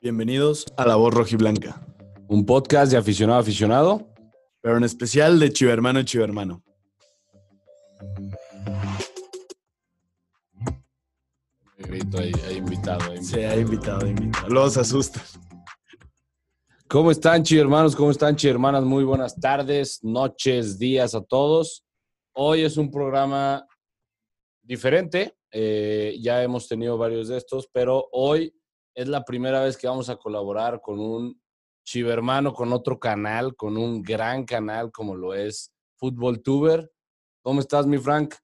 Bienvenidos a La Voz Rojiblanca, Un podcast de aficionado a aficionado. pero en especial de Chivermano y Chivermano. Grito ahí, ahí invitado. invitado. Se ha invitado, invitado. Los asustan. ¿Cómo están, chi hermanos? ¿Cómo están, chi hermanas? Muy buenas tardes, noches, días a todos. Hoy es un programa diferente. eh, ya hemos tenido varios de estos, pero hoy es la primera vez que vamos a colaborar con un chivermano, con otro canal, con un gran canal como lo es Fútbol Tuber. ¿Cómo estás, mi Frank?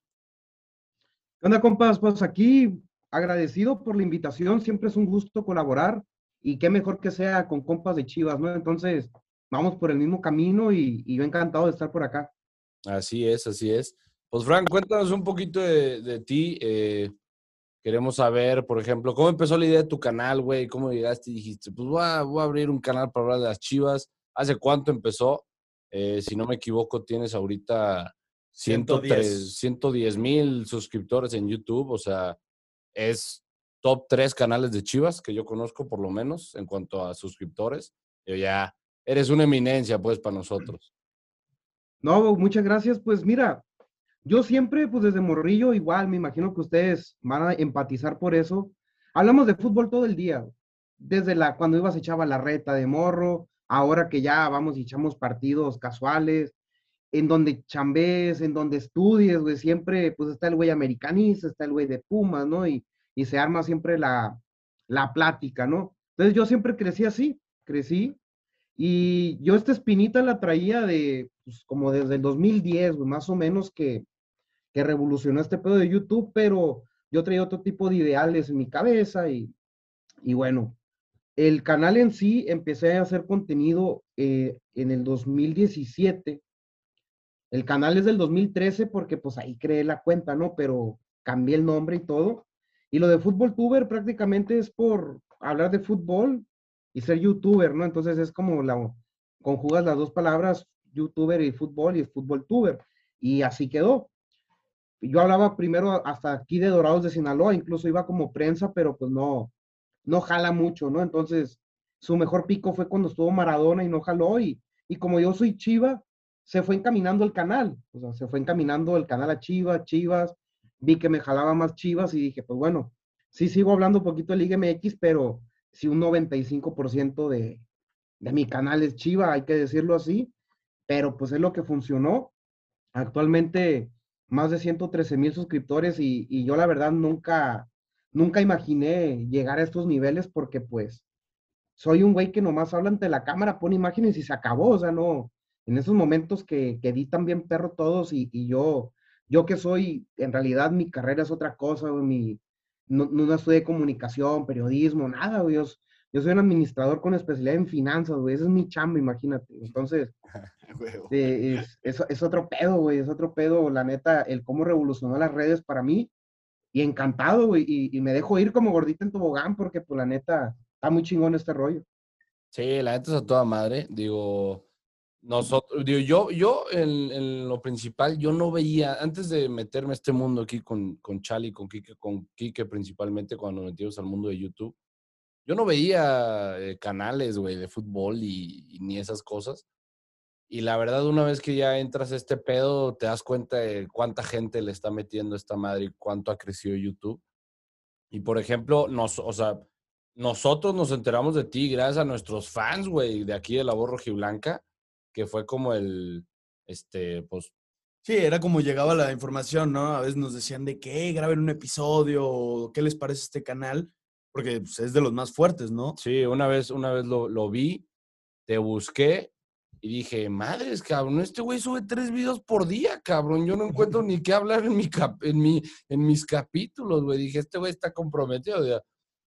¿Qué onda, compas? Pues aquí agradecido por la invitación, siempre es un gusto colaborar y qué mejor que sea con compas de Chivas, ¿no? Entonces, vamos por el mismo camino y, y yo encantado de estar por acá. Así es, así es. Pues Frank, cuéntanos un poquito de, de ti. eh, queremos saber, por ejemplo, cómo empezó la idea de tu canal, güey. ¿Cómo llegaste y dijiste, pues voy a, voy a abrir un canal para hablar de las chivas? ¿Hace cuánto empezó? Eh, si no me equivoco, tienes ahorita 103 110 mil suscriptores en YouTube. O sea, es top 3 canales de chivas que yo conozco, por lo menos, en cuanto a suscriptores. Yo ya eres una eminencia, pues, para nosotros. No, muchas gracias. Pues mira, yo siempre, pues desde morrillo, igual, me imagino que ustedes van a empatizar por eso. Hablamos de fútbol todo el día, desde la, cuando ibas echaba la reta de morro, ahora que ya vamos y echamos partidos casuales, en donde chambes, en donde estudies, güey, siempre, pues está el güey americanista, está el güey de Pumas, ¿no? Y, y se arma siempre la, la plática, ¿no? Entonces yo siempre crecí así, crecí, y yo esta espinita la traía de, pues, como desde el 2010, güey, más o menos, que, que revolucionó este pedo de YouTube, pero yo traía otro tipo de ideales en mi cabeza y, y bueno, el canal en sí empecé a hacer contenido eh, en el 2017. El canal es del 2013 porque pues ahí creé la cuenta, ¿no? Pero cambié el nombre y todo. Y lo de Fútbol Tuber prácticamente es por hablar de fútbol y ser youtuber, ¿no? Entonces es como la, conjugas las dos palabras, youtuber y fútbol y fútbol tuber. Y así quedó. Yo hablaba primero hasta aquí de Dorados de Sinaloa, incluso iba como prensa, pero pues no, no jala mucho, ¿no? Entonces, su mejor pico fue cuando estuvo Maradona y no jaló. Y, y como yo soy Chiva, se fue encaminando el canal. O sea, se fue encaminando el canal a Chivas, Chivas. Vi que me jalaba más Chivas y dije, pues bueno, sí sigo hablando un poquito de Liga pero sí un 95% de, de mi canal es Chiva, hay que decirlo así. Pero pues es lo que funcionó. Actualmente más de 113 mil suscriptores y, y yo la verdad nunca, nunca imaginé llegar a estos niveles porque pues soy un güey que nomás habla ante la cámara, pone imágenes y se acabó, o sea, no, en esos momentos que, que editan bien perro todos y, y yo, yo que soy, en realidad mi carrera es otra cosa, mi, no, no estudié comunicación, periodismo, nada, güey, yo soy un administrador con especialidad en finanzas, güey, ese es mi chamba, imagínate, entonces, eh, es, es, es otro pedo, güey, es otro pedo, la neta, el cómo revolucionó las redes para mí, y encantado, güey, y, y me dejo ir como gordita en tobogán, porque pues la neta, está muy chingón este rollo. Sí, la neta es a toda madre. Digo, nosotros, digo, yo, yo en, en lo principal, yo no veía, antes de meterme a este mundo aquí con, con Chali, con Quique, con Quique principalmente, cuando nos metimos al mundo de YouTube, yo no veía eh, canales, güey, de fútbol y, ni esas cosas. Y la verdad, una vez que ya entras a este pedo, te das cuenta de cuánta gente le está metiendo esta madre y cuánto ha crecido YouTube. Y por ejemplo, nos, o sea, nosotros nos enteramos de ti gracias a nuestros fans, güey, de aquí de la voz rojiblanca, que fue como el, este, pues, Sí, era como llegaba la información, ¿no? A veces nos decían de que graben un episodio qué les parece este canal, porque pues, es de los más fuertes, ¿no? sí, una vez, una vez lo, lo vi, te busqué y dije, madres, cabrón, este güey sube tres videos por día, cabrón, yo no encuentro ni qué hablar en, mi cap- en, mi, en mis capítulos, güey, dije, este güey está comprometido, sea,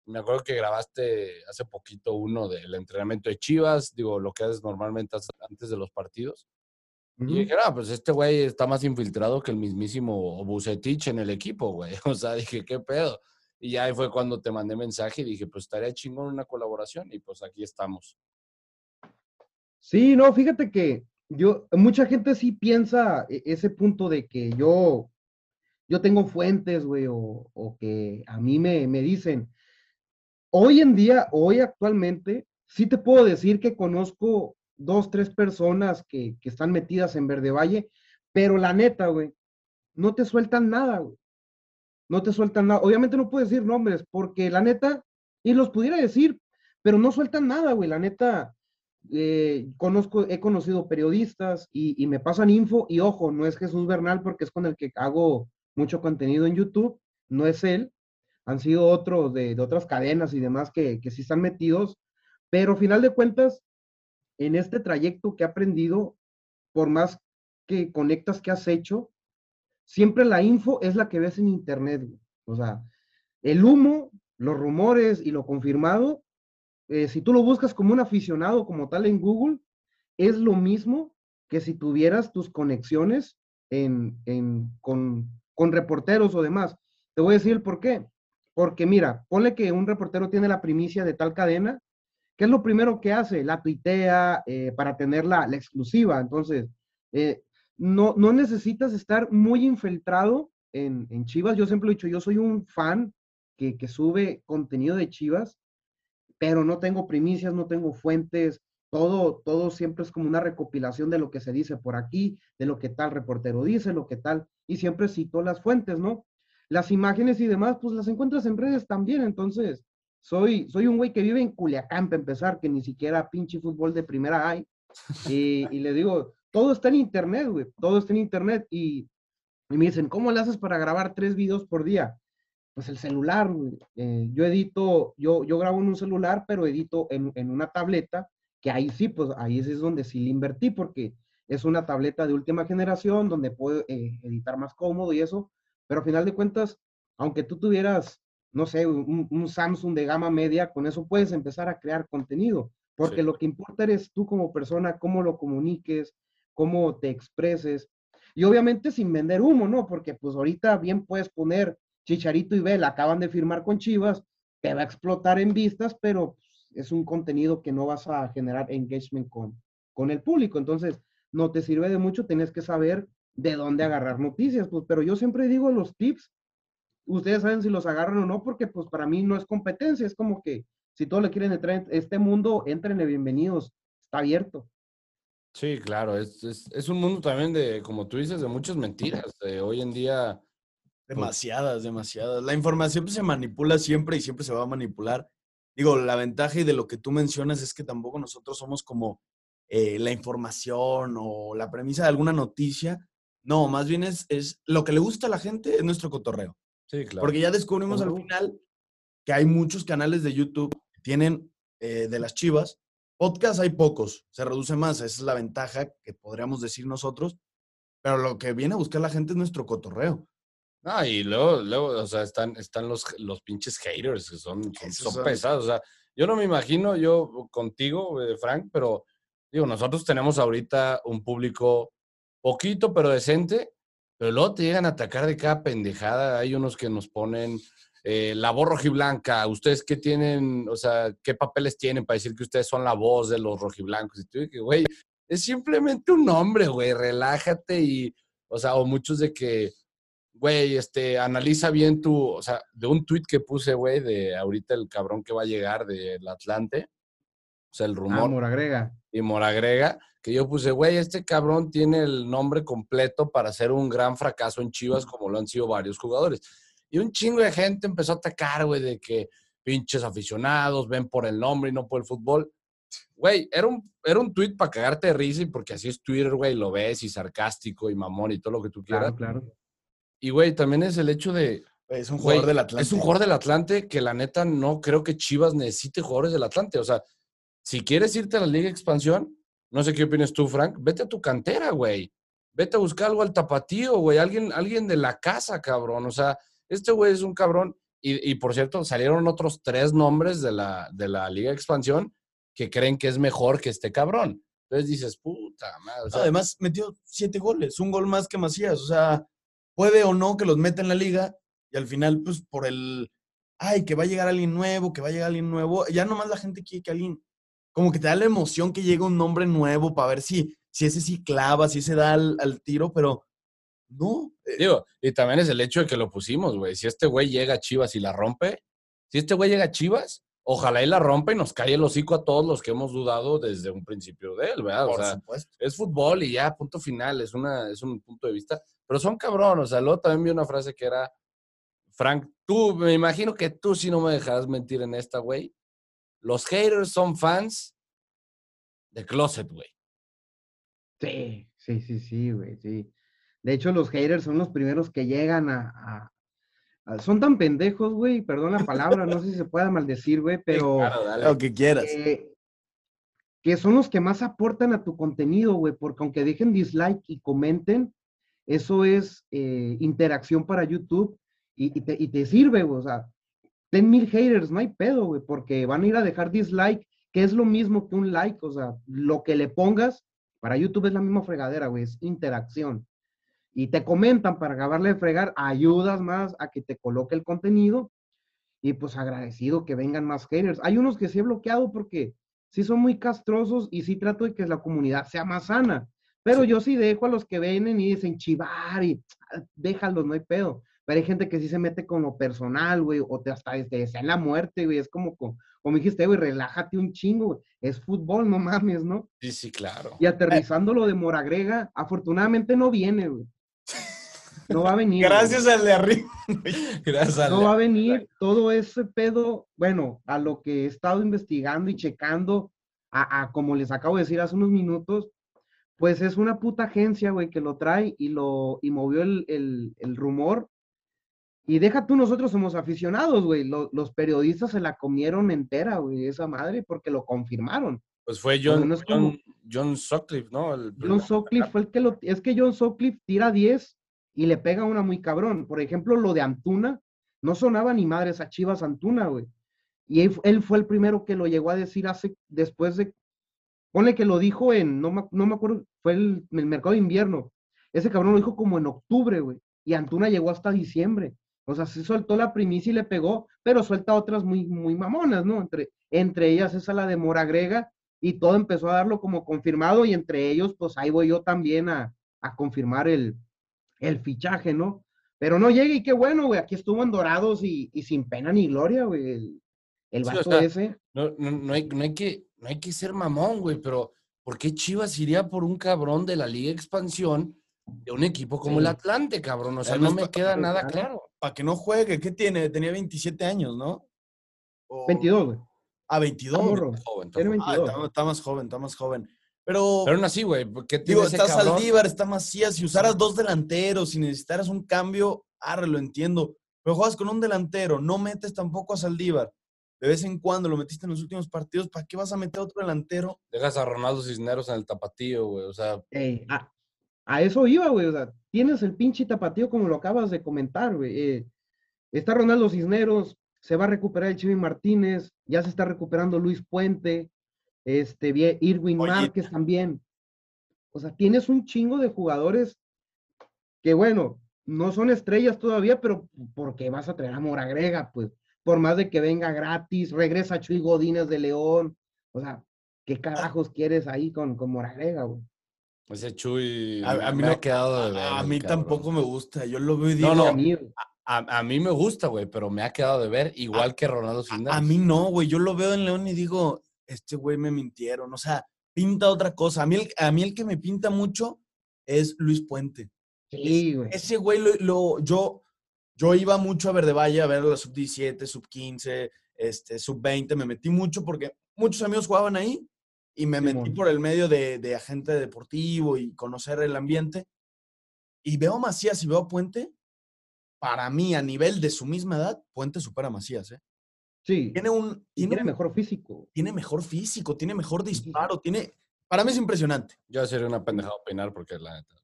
me acuerdo que grabaste hace poquito uno del entrenamiento de Chivas, digo, lo que haces normalmente antes de los partidos. Y Ujú. dije, ah, pues este güey está más infiltrado que el mismísimo Bucetich en el equipo, güey. O sea, dije, ¿qué pedo? Y ya ahí fue cuando te mandé mensaje y dije, pues estaría chingón una colaboración. Y pues aquí estamos. Sí, no, fíjate que yo, mucha gente sí piensa e- ese punto de que yo, yo tengo fuentes, güey, o, o que a mí me, me dicen, hoy en día, hoy actualmente, sí te puedo decir que conozco dos, tres personas que, que están metidas en Verde Valle, pero la neta, güey, no te sueltan nada, güey. No te sueltan nada. Obviamente no puedo decir nombres, porque la neta, y los pudiera decir, pero no sueltan nada, güey. La neta, eh, conozco, he conocido periodistas y, y, me pasan info, y ojo, no es Jesús Bernal porque es con el que hago mucho contenido en YouTube, no es él, han sido otros de, de otras cadenas y demás que, que sí están metidos, pero final de cuentas, en este trayecto que he aprendido, por más que conectas que has hecho, siempre la info es la que ves en internet. O sea, el humo, los rumores y lo confirmado, eh, si tú lo buscas como un aficionado, como tal en Google, es lo mismo que si tuvieras tus conexiones en, en, con, con reporteros o demás. Te voy a decir por qué. Porque mira, ponle que un reportero tiene la primicia de tal cadena, ¿qué es lo primero que hace? La tuitea eh, para tener la, la, exclusiva. Entonces, eh, no, no necesitas estar muy infiltrado en, en, Chivas. Yo siempre he dicho, yo soy un fan que, que sube contenido de Chivas, pero no tengo primicias, no tengo fuentes, todo, todo siempre es como una recopilación de lo que se dice por aquí, de lo que tal reportero dice, lo que tal, y siempre cito las fuentes, ¿no? Las imágenes y demás, pues las encuentras en redes también, entonces, soy, soy un güey que vive en Culiacán, para empezar, que ni siquiera pinche fútbol de primera hay, y, y le digo, todo está en internet, güey, todo está en internet, y, y, me dicen, ¿cómo le haces para grabar tres videos por día? Pues el celular, güey. Eh, yo edito, yo, yo grabo en un celular, pero edito en, en una tableta, que ahí sí, pues ahí es donde sí le invertí, porque es una tableta de última generación donde puedo eh, editar más cómodo y eso, pero a final de cuentas, aunque tú tuvieras, no sé, un, un, Samsung de gama media, con eso puedes empezar a crear contenido, porque sí. lo que importa eres tú como persona, cómo lo comuniques, cómo te expreses, y obviamente sin vender humo, ¿no? Porque pues ahorita bien puedes poner Chicharito y Vela, acaban de firmar con Chivas, te va a explotar en vistas, pero es un contenido que no vas a generar engagement con, con el público. Entonces, no te sirve de mucho, tienes que saber de dónde agarrar noticias. Pues, pero yo siempre digo los tips, ustedes saben si los agarran o no, porque pues para mí no es competencia, es como que si todos le quieren entrar en este mundo, entrenle bienvenidos, está abierto. Sí, claro, es, es, es, un mundo también de, como tú dices, de muchas mentiras. De hoy en día. Demasiadas, pues... demasiadas. La información pues, se manipula siempre y siempre se va a manipular digo, la ventaja y de lo que tú mencionas es que tampoco nosotros somos como eh, la información o la premisa de alguna noticia. No, más bien es, es lo que le gusta a la gente es nuestro cotorreo. Sí, claro. Porque ya descubrimos uh -huh. al final que hay muchos canales de YouTube que tienen eh, de las chivas. Podcast hay pocos, se reduce más. Esa es la ventaja que podríamos decir nosotros. Pero lo que viene a buscar la gente es nuestro cotorreo. Ah, y luego, luego, o sea, están, están los, los pinches haters que son, son, son, pesados. O sea, yo no me imagino, yo contigo, eh, Frank, pero digo, nosotros tenemos ahorita un público poquito, pero decente, pero luego te llegan a atacar de cada pendejada. Hay unos que nos ponen eh, la voz rojiblanca. ¿Ustedes qué tienen, o sea, qué papeles tienen para decir que ustedes son la voz de los rojiblancos? Y tú dices, güey, es simplemente un nombre, güey, relájate y, o sea, o muchos de que güey, este, analiza bien tu, o sea, de un tweet que puse, güey, de ahorita el cabrón que va a llegar del Atlante, o sea, el rumor. Ah, Moragrega. Y Moragrega, que yo puse, güey, este cabrón tiene el nombre completo para ser un gran fracaso en Chivas, como lo han sido varios jugadores. Y un chingo de gente empezó a atacar, güey, de que pinches aficionados ven por el nombre y no por el fútbol. Güey, era un, era un tweet para cagarte de risa y porque así es Twitter, güey, lo ves y sarcástico y mamón y todo lo que tú quieras. Claro, claro. Y, güey, también es el hecho de. Es un jugador güey, del Atlante. Es un jugador del Atlante que la neta no creo que Chivas necesite jugadores del Atlante. O sea, si quieres irte a la Liga Expansión, no sé qué opinas tú, Frank, vete a tu cantera, güey. Vete a buscar algo al tapatío, güey. Alguien, alguien de la casa, cabrón. O sea, este güey es un cabrón. Y, por cierto, salieron otros tres nombres de la, de la Liga de Expansión que creen que es mejor que este cabrón. Entonces dices, puta madre. Además, metió siete goles, un gol más que Macías. O sea, puede o no que los meta en la liga y al final, pues por el, ay, que va a llegar alguien nuevo, que va a llegar alguien nuevo, ya nomás la gente quiere que alguien, como que te da la emoción que llegue un nombre nuevo para ver si, si ese sí clava, si se da al, al tiro, pero no. Eh. Digo, y también es el hecho de que lo pusimos, güey. Si este güey llega a Chivas y la rompe, si este güey llega a Chivas, ojalá y la rompa y nos calle el hocico a todos los que hemos dudado desde un principio de él, ¿verdad? O Por sea, supuesto. es fútbol y ya, punto final, es, una, es un punto de vista. Pero son cabrón, o sea, luego también vi una frase que era, Frank, tú, me imagino que tú sí no me dejarás mentir en esta, güey. Los haters son fans de Closet, güey. Sí, sí, sí, sí, güey, sí. De hecho, los haters son los primeros que llegan a... a- a- son tan pendejos, güey, perdón la palabra, no sé si se pueda maldecir, güey, pero... Claro, dale. Lo que quieras. que, que son los que más aportan a tu contenido, güey, porque aunque dejen dislike y comenten, eso es eh, interacción para YouTube y, y te, y te sirve, güey, o sea, ten mil haters, no hay pedo, güey, porque van a ir a dejar dislike, que es lo mismo que un like, o sea, lo que le pongas para YouTube es la misma fregadera, güey, es interacción. Y te comentan para acabarle de fregar, ayudas más a que te coloque el contenido y pues agradecido que vengan más haters. Hay unos que sí he bloqueado porque sí son muy castrosos y sí trato de que la comunidad sea más sana. Pero yo sí dejo a los que vienen y dicen chivar y ah, déjalos, no hay pedo. Pero hay gente que sí se mete con lo personal, güey, o te hasta te desean la muerte, güey. Es como, co- como dijiste, güey, relájate un chingo, güey. Es fútbol, no mames, ¿no? Sí, sí, claro. Y aterrizando lo de Moragrega, afortunadamente no viene, güey. No va a venir. güey. Gracias al de arriba. Gracias a No la- va a venir todo ese pedo, bueno, a lo que he estado investigando y checando, a, a como les acabo de decir hace unos minutos, pues es una puta agencia, güey, que lo trae y lo y movió el, el- el rumor. Y deja tú, nosotros somos aficionados, güey. lo- los periodistas se la comieron entera, güey, esa madre, porque lo confirmaron. Pues fue John, no es como- John, John Sutcliffe, ¿no? El John. Sutcliffe fue el que lo. Es que John Sutcliffe tira 10 y le pega una muy cabrón. Por ejemplo, lo de Antuna, no sonaba ni madres a Chivas Antuna, güey. Y él, él fue el primero que lo llegó a decir hace, después de. Ponle que lo dijo en, no me, no me acuerdo, fue el, el mercado de invierno. Ese cabrón lo dijo como en octubre, güey. Y Antuna llegó hasta diciembre. O sea, sí soltó la primicia y le pegó, pero suelta otras muy, muy mamonas, ¿no? Entre, entre ellas esa la de Mora Grega, y todo empezó a darlo como confirmado, y entre ellos, pues ahí voy yo también a, a confirmar el, el fichaje, ¿no? Pero no llega y qué bueno, güey, aquí estuvo en Dorados y, y sin pena ni gloria, güey, el, el Sí, o vato sea, ese. No, no, no hay, no, hay que, no hay que ser mamón, güey, pero ¿por qué Chivas iría por un cabrón de la Liga Expansión de un equipo como el. Atlante, cabrón? O sea, Además, no me queda nada claro. claro. Para que no juegue, ¿qué tiene? Tenía 27 años, ¿no? O- 22, güey. Ah, 22. Está morro. Está joven, está Tiene joven. Ah, 22. está, está más joven, está más joven. Pero, Pero aún así, güey, ¿qué tiene digo, ese está cabrón? Saldívar, está Macías. Si usaras dos delanteros, si necesitaras un cambio, arre, lo entiendo. Pero juegas con un delantero, no metes tampoco a Saldívar. De vez en cuando lo metiste en los últimos partidos, ¿para qué vas a meter a otro delantero? Dejas a Ronaldo Cisneros en el tapatío, güey. O sea, a, a eso iba, güey. O sea, tienes el pinche tapatío como lo acabas de comentar, güey. Eh, está Ronaldo Cisneros, se va a recuperar el Chivi Martínez, ya se está recuperando Luis Puente, este, Irwin Oye. Márquez también. O sea, tienes un chingo de jugadores que, bueno, no son estrellas todavía, pero porque vas a traer a Moragrega, pues, por más de que venga gratis, regresa Chuy Godínez de León. O sea, ¿qué carajos quieres ahí con, con Moragrega, güey? ese Chuy A, a mí me no- ha quedado de ver. A mí cabrón. tampoco me gusta. Yo lo veo y digo, No, no. A mí, güey. A, a mí me gusta, güey, pero me ha quedado de ver igual que Ronaldo Cisneros. A mí no, güey. Yo lo veo en León y digo, este güey me mintieron. O sea, pinta otra cosa. A mí el, a mí el que me pinta mucho es Luis Puente. Sí, güey. Ese güey lo, lo- yo, yo iba mucho a Verde Valle a ver la sub 17, sub 15, este, sub 20. Me metí mucho porque muchos amigos jugaban ahí y me metí por el medio de, de agente deportivo y conocer el ambiente. Y veo a Macías y veo a Puente. Para mí, a nivel de su misma edad, Puente supera a Macías. ¿eh? Sí. Tiene un, tiene, tiene un- mejor físico. tiene mejor físico, tiene mejor disparo, tiene. Para mí es impresionante. Yo sería una pendejada opinar porque la neta.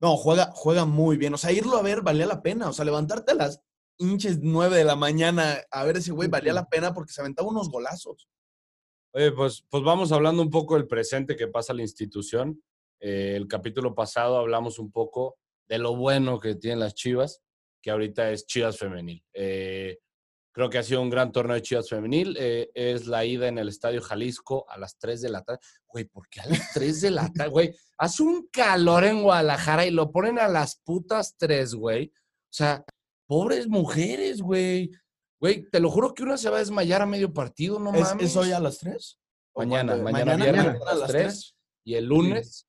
No, juega, juega muy bien. O sea, irlo a ver valía la pena. O sea, levantarte a las hinches 9 de la mañana a ver ese güey valía la pena porque se aventaba unos golazos. Oye, pues, pues vamos hablando un poco del presente que pasa a la institución. Eh, el capítulo pasado hablamos un poco de lo bueno que tienen las Chivas, que ahorita es Chivas Femenil. Eh, creo que ha sido un gran torneo de Chivas Femenil. Eh, es la ida en el Estadio Jalisco a las 3 de la tarde. Güey, ¿por qué a las 3 de la tarde? Güey, hace un calor en Guadalajara y lo ponen a las putas 3, güey. O sea, pobres mujeres, güey. Güey, te lo juro que una se va a desmayar a medio partido, no ¿Es, mames. ¿Es hoy a las 3? Mañana, mañana, viernes a las 3. Y el lunes,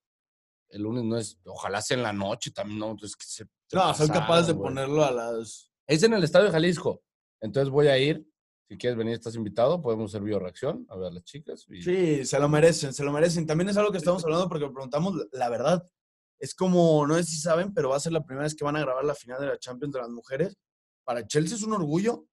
el lunes no es, ojalá sea en la noche también, no, es que se, se No, son capaces de güey. ponerlo a las... Es en el Estadio de Jalisco. Entonces voy a ir. Si quieres venir, estás invitado. Podemos hacer bioreacción a ver a las chicas. y- Sí, se lo merecen, se lo merecen. También es algo que estamos hablando porque preguntamos la- verdad. Es como, no sé si saben, pero va a ser la primera vez que van a grabar la final de la Champions de las mujeres. Para Chelsea es un orgullo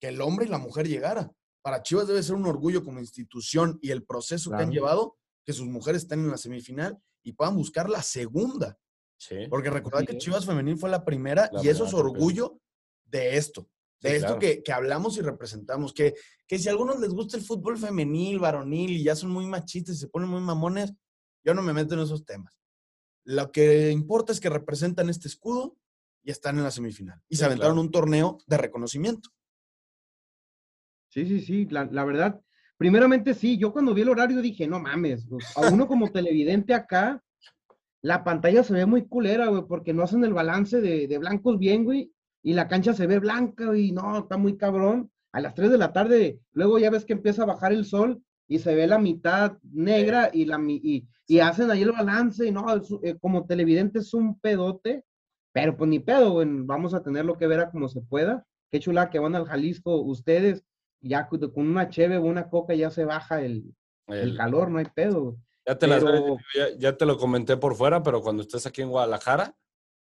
que el hombre y la mujer llegara. Para Chivas debe ser un orgullo como institución y el proceso que han llevado, que sus mujeres estén en la semifinal y puedan buscar la segunda. Sí. Porque recordad que. Chivas Femenil fue la primera La y eso es orgullo de esto. De Sí, esto claro. que, que hablamos y representamos. Que, que si a algunos les gusta el fútbol femenil, varonil y ya son muy machistas y se ponen muy mamones, yo no me meto en esos temas. Lo que importa es que representan este escudo y están en la semifinal. Y Sí, se aventaron claro. un torneo de reconocimiento. Sí, sí, sí, la, la verdad. Primeramente sí, yo cuando vi el horario dije, no mames, pues, a uno como televidente acá, la pantalla se ve muy culera, güey, porque no hacen el balance de, de blancos bien, güey, y la cancha se ve blanca, y no, está muy cabrón. A las 3 de la tarde, luego ya ves que empieza a bajar el sol y se ve la mitad negra y, la, mi- y, y hacen ahí el balance, y no, es- eh, como televidente es un pedote, pero pues ni pedo, güey, vamos a tenerlo que ver a como se pueda. Qué chula que van al Jalisco ustedes, ya con una cheve o una coca ya se baja el, el El- calor, no hay pedo. ya, te las- pero- ya, ya te lo comenté por fuera, pero cuando estés aquí en Guadalajara,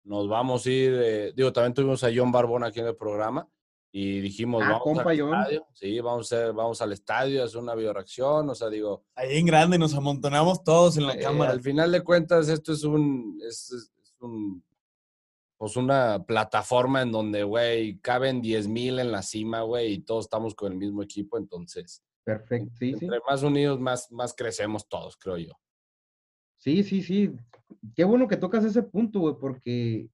nos vamos a ir. eh, digo, también tuvimos a John Barbón aquí en el programa y dijimos, Ah, vamos compa al John. estadio. Sí, vamos, a vamos al estadio a hacer una bioreacción. O sea, digo, Ahí en grande nos amontonamos todos en la Eh, cámara. al final de cuentas, esto es un, es- es un, pues una plataforma en donde, güey, caben 10 mil en la cima, güey, y todos estamos con el mismo equipo, entonces, Perfecto, sí, sí. entre más unidos, más, más crecemos todos, creo yo. Sí, sí, sí. Qué bueno que tocas ese punto, güey, porque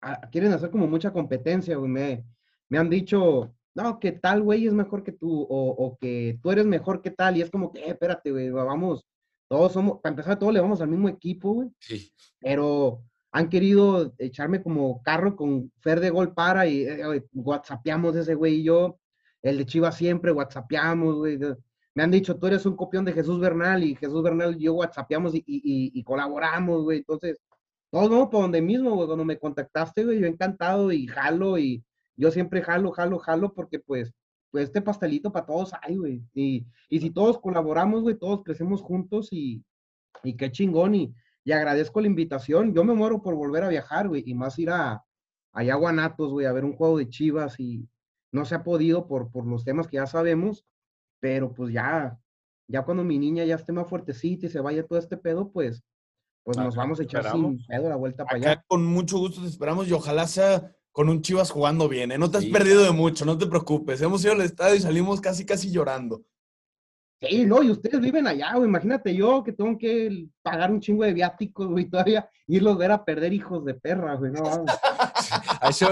ah, quieren hacer como mucha competencia, güey. Me, me han dicho, no, que tal güey es mejor que tú, o, o que tú eres mejor que tal, y es como que, eh, espérate, güey, vamos, todos somos, para empezar, todos le vamos al mismo equipo, güey, Sí. pero han querido echarme como carro con Fer de gol para y eh, whatsappeamos ese güey y yo, el de Chivas siempre whatsappeamos, güey. Me han dicho, tú eres un copión de Jesús Bernal y Jesús Bernal y yo whatsappeamos y, y, y- colaboramos, güey. Entonces, todos vamos por donde mismo, güey. Cuando me contactaste, güey, yo encantado y jalo y yo siempre jalo, jalo, jalo porque pues, pues este pastelito para todos hay, güey. Y, y si todos colaboramos, güey, todos crecemos juntos y, y qué chingón. Y, y agradezco la invitación. Yo me muero por volver a viajar, güey, y más ir a allá a Guanatos, güey, a ver un juego de Chivas y no se ha podido por, por los temas que ya sabemos, pero pues ya, ya cuando mi niña ya esté más fuertecita y se vaya todo este pedo, pues, pues nos vamos a echar esperamos. sin pedo la vuelta para allá. con mucho gusto te esperamos y ojalá sea con un Chivas jugando bien. ¿eh? No te has Sí, perdido de mucho, no te preocupes. Hemos ido al estadio y salimos casi, casi llorando. Sí, no, y ustedes viven allá, güey. Imagínate yo que tengo que pagar un chingo de viáticos, güey, todavía irlos a ver a perder hijos de perra, güey. No, vamos. Ahí se,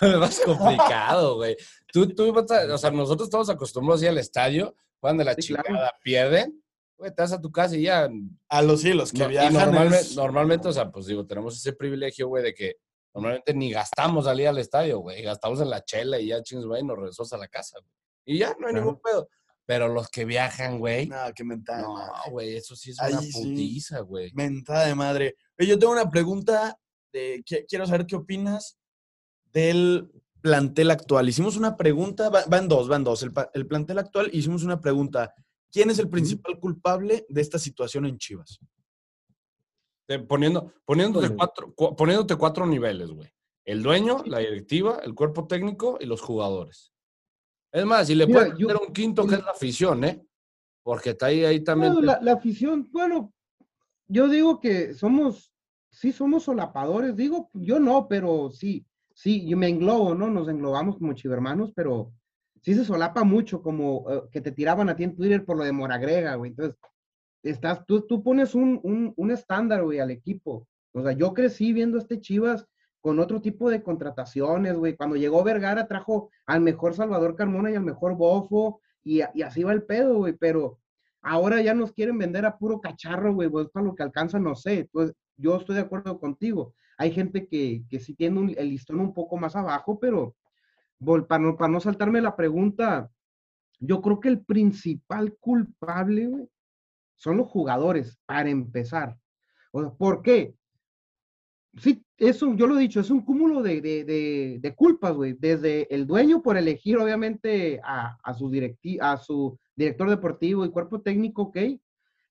vuelve más complicado, güey. Tú, tú, o sea, nosotros estamos acostumbrados a ir al estadio, juegan de la Sí, claro. chingada, pierden, güey, te vas a tu casa y ya. A los sí, los que No, y viajan. normalmente, es- normalmente, o sea, pues digo, tenemos ese privilegio, güey, de que normalmente ni gastamos al ir al estadio, güey. Gastamos en la chela y ya chingos, güey, y nos regresamos a la casa, güey. Y ya, no hay Claro. ningún pedo. Pero los que viajan, güey, Nada, qué mentada. de no, güey, eso sí es Ahí una sí. putiza, güey. Mentada de madre. Yo tengo una pregunta. De, quiero saber qué opinas del plantel actual. Hicimos una pregunta, va- van dos, van dos. El, plantel actual, hicimos una pregunta. ¿Quién es el principal culpable de esta situación en Chivas? Te- Poniendo, poniéndote, cuatro, cu- poniéndote cuatro niveles, güey. El dueño, la directiva, el cuerpo técnico y los jugadores. Es más, y le Mira, meter un quinto que es la afición, ¿eh? Porque está ahí, ahí también. Bueno, la, la afición, bueno, yo digo que somos, sí somos solapadores, digo, yo no, pero sí, sí, yo me englobo, ¿no? Nos englobamos como chivermanos, pero sí se solapa mucho, como eh, que te tiraban a ti en Twitter por lo de Moragrega, güey. Entonces, estás, tú, tú pones un, un, un estándar, güey, al equipo. O sea, yo crecí viendo este Chivas con otro tipo de contrataciones, güey. Cuando llegó Vergara trajo al mejor Salvador Carmona y al mejor Bofo, y, así va el pedo, güey, pero ahora ya nos quieren vender a puro cacharro, güey, pues para lo que alcanza, no sé. Yo estoy de acuerdo contigo. Hay gente que, que sí tiene el listón un poco más abajo, pero para no, para no saltarme la pregunta, yo creo que el principal culpable, güey, son los jugadores, para empezar. O ¿por qué? Sí, eso, yo lo he dicho, es un cúmulo de, de, de, de culpas, güey. Desde el dueño por elegir, obviamente, a, a su directi a su director deportivo y cuerpo técnico, ok.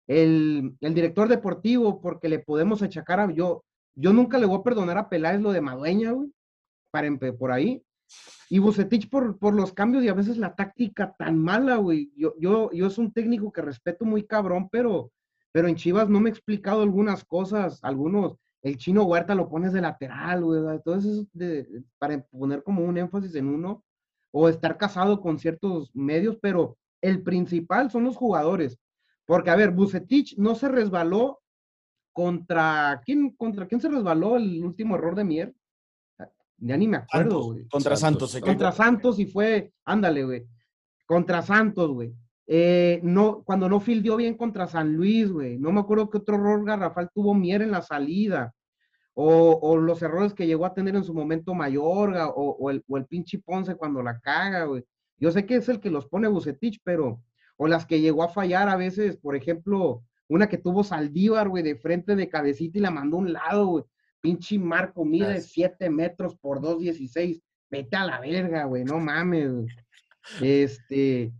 El, el director deportivo, porque le podemos achacar a yo, yo nunca le voy a perdonar a Peláez lo de Madueña, güey, para por ahí. Y Bucetich por, por los cambios y a veces la táctica tan mala, güey. Yo, yo, yo es un técnico que respeto muy cabrón, pero, pero en Chivas no me he explicado algunas cosas, algunos, el chino Huerta lo pones de lateral, güey, entonces es de- para poner como un énfasis en uno, o estar casado con ciertos medios, pero el principal son los jugadores. Porque, a ver, Bucetich no se resbaló contra quién, contra quién se resbaló el último error de Mier. Ya ni me acuerdo, güey. contra Santos. Santos. se Contra. Santos y fue, ándale, güey. Contra Santos, güey. Eh, no, cuando no fildió bien contra San Luis, güey. No me acuerdo qué otro error garrafal tuvo Mier en la salida. O, o los errores que llegó a tener en su momento Mayorga, o, o el, o el pinche Ponce cuando la caga, güey. Yo sé que es el que los pone Bucetich, pero, o las que llegó a fallar a veces, por ejemplo, una que tuvo Saldívar, güey, de frente de cabecita y la mandó a un lado, güey. Pinche Marco mide Ah, sí. 7 metros por 2.16. Vete a la verga, güey, no mames, güey. Este,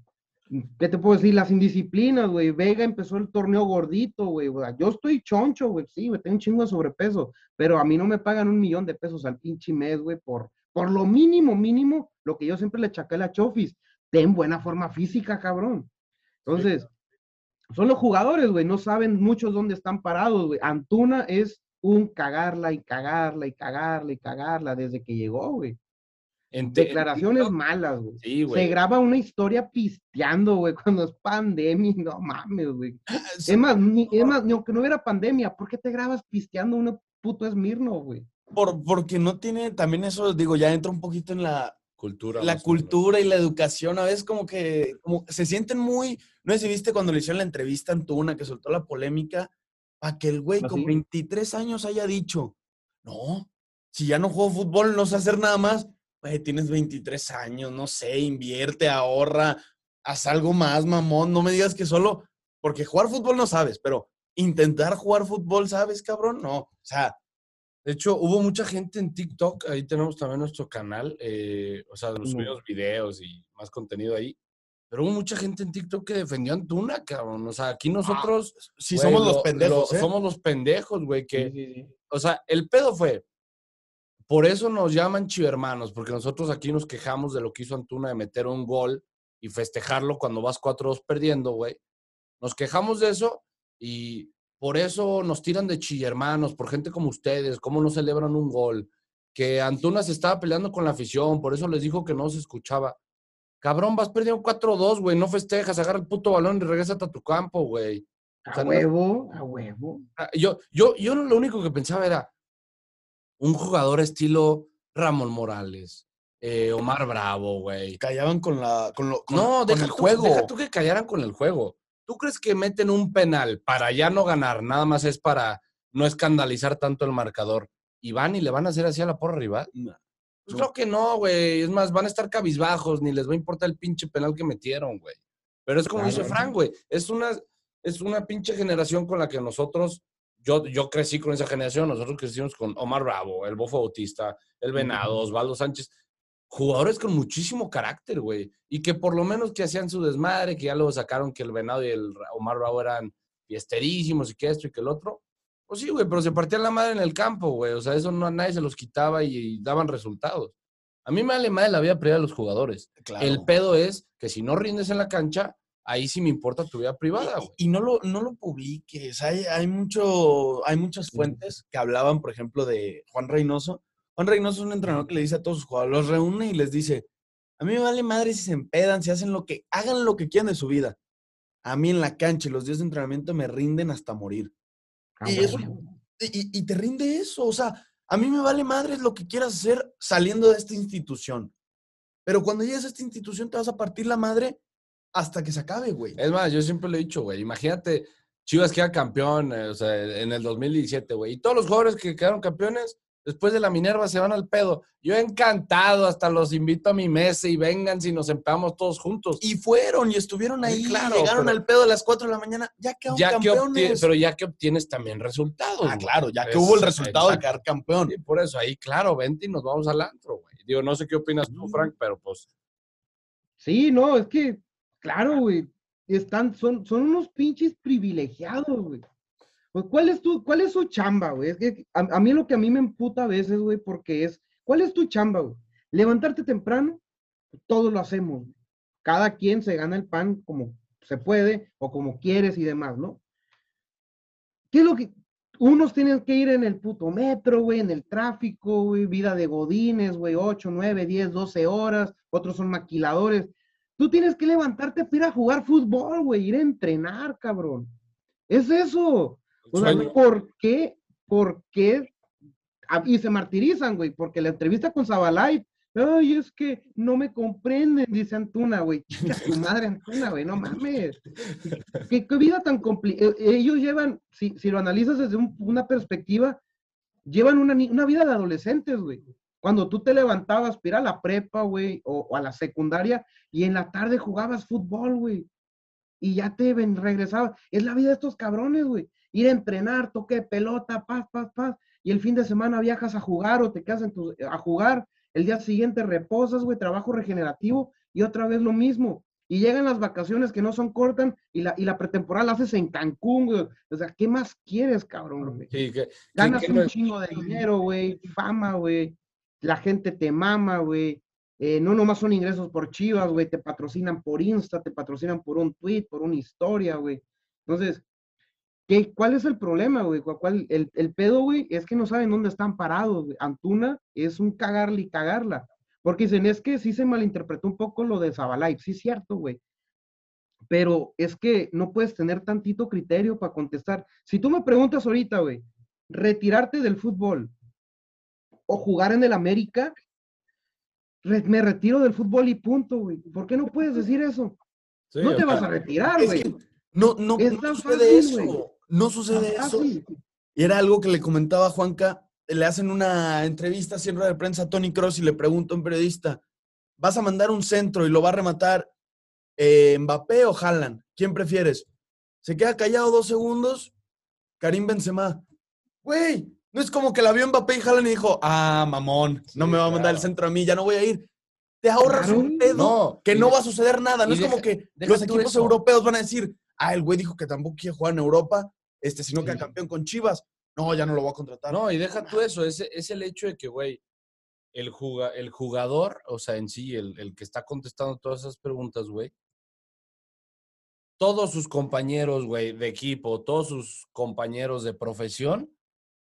¿qué te puedo decir? Las indisciplinas, güey. Vega empezó el torneo gordito, güey. o sea, Yo estoy choncho, güey, sí, güey, tengo un chingo de sobrepeso, pero a mí no me pagan un millón de pesos al pinche mes, güey, por, por lo mínimo, mínimo, lo que yo siempre le chaqué a la Chofis. Ten buena forma física, cabrón. Entonces, son los jugadores, güey, no saben muchos dónde están parados, güey. Antuna es un cagarla y cagarla y cagarla y cagarla desde que llegó, güey. En te- en Declaraciones TikTok, malas, güey. Sí, Se güey. graba una historia pisteando, güey, cuando es pandemia, no mames, güey. Es más, ni- es más, ni aunque no hubiera pandemia, ¿por qué te grabas pisteando un puto Esmirno, güey? Por, porque no tiene también eso, digo, ya entra un poquito en la, Cultura. la cultura y la educación. A veces como que como se sienten muy, no sé si viste cuando le hicieron la entrevista a Antuna, que soltó la polémica, para que el güey ¿Ah, con sí? 23 años haya dicho, no, si ya no juego fútbol, no sé hacer nada más, güey, tienes 23 años, no sé, invierte, ahorra, haz algo más, mamón, no me digas que solo, porque jugar fútbol no sabes, pero intentar jugar fútbol, ¿sabes, cabrón? No, o sea, De hecho, hubo mucha gente en TikTok, ahí tenemos también nuestro canal, eh, o sea, Ujú. subimos videos y más contenido ahí. Pero hubo mucha gente en TikTok que defendió a Antuna, cabrón. O sea, aquí nosotros. si güey, somos los lo- pendejos, lo- ¿eh? Somos los pendejos, güey, que. O sea, el pedo fue. Por eso nos llaman chivermanos, porque nosotros aquí nos quejamos de lo que hizo Antuna de meter un gol y festejarlo cuando vas 4-2 perdiendo, güey. Nos quejamos de eso y por eso nos tiran de chillermanos, por gente como ustedes, cómo no celebran un gol. Que Antuna se estaba peleando con la afición, por eso les dijo que no se escuchaba. Cabrón, vas perdiendo 4-2, güey, no festejas, agarra el puto balón y regresate a tu campo, güey. O A no- huevo, a huevo. Ah, Yo, yo, yo lo único que pensaba era un jugador estilo Ramón Morales, eh, Omar Bravo, güey. callaban con la con, lo, con- No, con deja el tú, juego. deja tú que callaran con el juego. ¿Tú crees que meten un penal para ya no ganar? Nada más es para no escandalizar tanto el marcador. Y van y le van a hacer así a la porra rival. No. Pues No. creo que no, güey. Es más, van a estar cabizbajos, ni les va a importar el pinche penal que metieron, güey. Pero es como dice. Frank, güey. Es una, es una pinche generación con la que nosotros, yo, yo crecí con esa generación, nosotros crecimos con Omar Bravo, el Bofo Bautista, el Venado, Osvaldo Sánchez. Jugadores con muchísimo carácter, güey. Y que por lo menos que hacían su desmadre, que ya luego sacaron que el Venado y el Omar Bravo eran fiesterísimos y que esto y que el otro. Pues sí, güey, pero se partían la madre en el campo, güey. O sea, eso no, nadie se los quitaba y, y daban resultados. A mí me vale madre la vida privada de los jugadores. Claro. El pedo es que si no rindes en la cancha, ahí sí me importa tu vida privada, güey. Y, y no lo, no lo publiques. Hay, hay, mucho, hay muchas fuentes que hablaban, por ejemplo, de Juan Reynoso. Juan Reynoso es un entrenador que le dice a todos sus jugadores, los reúne y les dice, a mí me vale madre si se empedan, si hacen lo que, hagan lo que quieran de su vida. A mí en la cancha y los días de entrenamiento me rinden hasta morir. A Y eso- huevo. Y, y te rinde eso. O sea, a mí me vale madre lo que quieras hacer saliendo de esta institución. Pero cuando llegues a esta institución te vas a partir la madre hasta que se acabe, güey. Es más, yo siempre lo he dicho, güey. Imagínate, Chivas queda campeón, eh, o sea, en el 2017, güey. Y todos los jugadores que quedaron campeones, Después de la Minerva se van al pedo. Yo encantado, hasta los invito a mi mesa y vengan si nos empezamos todos juntos. Y fueron y estuvieron ahí, Sí, claro, llegaron pero- al pedo a las 4 de la mañana, ya quedaron ya que campeones. obtienes, pero ya que obtienes también resultados. ah, güey. claro, ya que hubo el resultado de exacto. quedar campeón. Sí, por eso ahí, claro, vente y nos vamos al antro, güey. Digo, no sé qué opinas tú, Mm. Frank, pero pues. Sí, no, es que, claro, güey, están, son, son unos pinches privilegiados, güey. Pues, ¿cuál es tu, cuál es su chamba, güey? Es que a, a mí lo que a mí me emputa a veces, güey, porque es, ¿cuál es tu chamba, güey? Levantarte temprano, todos lo hacemos. Cada quien se gana el pan como se puede o como quieres y demás, ¿no? ¿Qué es lo que, unos tienen que ir en el puto metro, güey, en el tráfico, güey, vida de godines, güey, 8, 9, 10, 12 horas, otros son maquiladores. Tú tienes que levantarte para ir a jugar fútbol, güey, ir a entrenar, cabrón. Es eso. O sea. ¿por qué? ¿Por qué? Ah, Y se martirizan, güey, porque la entrevista con Zabalay, ay, es que no me comprenden, dice Antuna, güey. Tu madre Antuna, güey, no mames. ¿Qué, qué vida tan complicada? Ellos llevan, si, si lo analizas desde un- una perspectiva, llevan una vida de adolescentes, güey. Cuando tú te levantabas para ir a la prepa, güey, o, o a la secundaria, y en la tarde jugabas fútbol, güey. Y ya te ven, regresabas. Es la vida de estos cabrones, güey. Ir a entrenar, toque de pelota, paz, paz, paz. Y el fin de semana viajas a jugar o te quedas en tu- a jugar. El día siguiente reposas, güey, trabajo regenerativo y otra vez lo mismo. Y llegan las vacaciones que no son cortas y la, y la pretemporada la haces en Cancún, güey. O sea, ¿qué más quieres, cabrón? güey? Sí, que, Ganas que un no- chingo de dinero, güey, fama, güey. La gente te mama, güey. Eh, no nomás son ingresos por chivas, güey. Te patrocinan por Insta, te patrocinan por un tweet, por una historia, güey. Entonces, ¿qué, ¿cuál es el problema, güey? ¿Cuál- el, el pedo, güey, es que no saben dónde están parados, güey. Antuna es un cagarle y cagarla. Porque dicen, es que sí se malinterpretó un poco lo de Zabalay. Sí, es cierto, güey. Pero es que no puedes tener tantito criterio para contestar. Si tú me preguntas ahorita, güey, retirarte del fútbol o jugar en el América, me retiro del fútbol y punto, güey. ¿Por qué no puedes decir eso? sí, no te vas a retirar, güey. no, no, Es no sucede fácil, eso. No sucede eso. Y era algo que le comentaba a Juanca. Le hacen una entrevista rueda de prensa a Tony Cross y le pregunta a un periodista: ¿Vas a mandar un centro y lo va a rematar eh, Mbappé o Haaland? ¿Quién prefieres? Se queda callado dos segundos. Karim Benzema. Güey, no es como que la vio Mbappé y Haaland y dijo: Ah, mamón, no Sí, me va a mandar el centro a mí, ya no voy a ir. Te ahorras Claro. un pedo No, que no de- va a suceder nada. No es como que los equipos eso. europeos van a decir, ah, el güey dijo que tampoco quiere jugar en Europa, este, sino que Sí. campeón con Chivas. No, ya no lo voy a contratar. No, y deja tú eso, es, es el hecho de que, güey, el, juga- el jugador, o sea, en sí, el, el que está contestando todas esas preguntas, güey, todos sus compañeros, güey, de equipo, todos sus compañeros de profesión,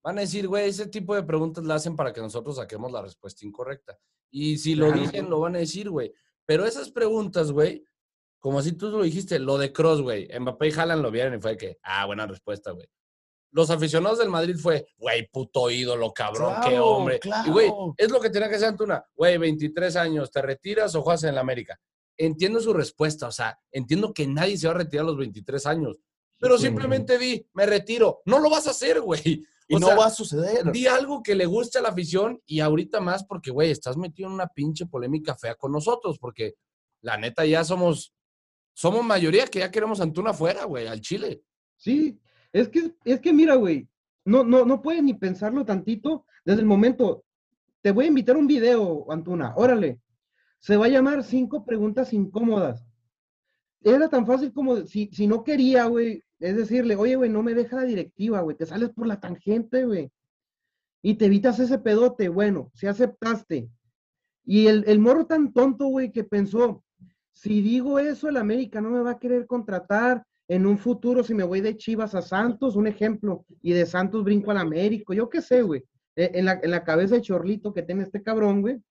van a decir, güey, ese tipo de preguntas la hacen para que nosotros saquemos la respuesta incorrecta. Y si lo Claro. dicen, lo van a decir, güey. Pero esas preguntas, güey, como así tú lo dijiste, lo de Cross, güey, Mbappé y Haaland lo vieron y fue que, ah, buena respuesta, güey. Los aficionados del Madrid fue, güey, puto ídolo, cabrón, qué Claro, hombre. Y, güey, claro. es lo que tenía que hacer Antuna. Güey, 23 años, ¿te retiras o juegas en la América? Entiendo su respuesta, o sea, entiendo que nadie se va a retirar a los 23 años. Pero simplemente di, me retiro. No lo vas a hacer, güey. Y o no sea, va a suceder. Di algo que le guste a la afición y ahorita más porque, güey, estás metido en una pinche polémica fea con nosotros porque la neta ya somos, somos mayoría que ya queremos a Antuna fuera, güey, al Chile. Sí, es que, es que mira, güey, no, no, no puedes ni pensarlo tantito desde el momento. Te voy a invitar un video, Antuna, órale. Se va a llamar cinco preguntas incómodas. Era tan fácil como si, si no quería, güey, es decirle, oye, güey, no me deja la directiva, güey, te sales por la tangente, güey. Y te evitas ese pedote, bueno, si aceptaste. Y el, el morro tan tonto, güey, que pensó, si digo eso, el América no me va a querer contratar en un futuro si me voy de Chivas a Santos, un ejemplo, y de Santos brinco al América, yo qué sé, güey, eh, en la, en la cabeza de chorlito que tiene este cabrón, güey.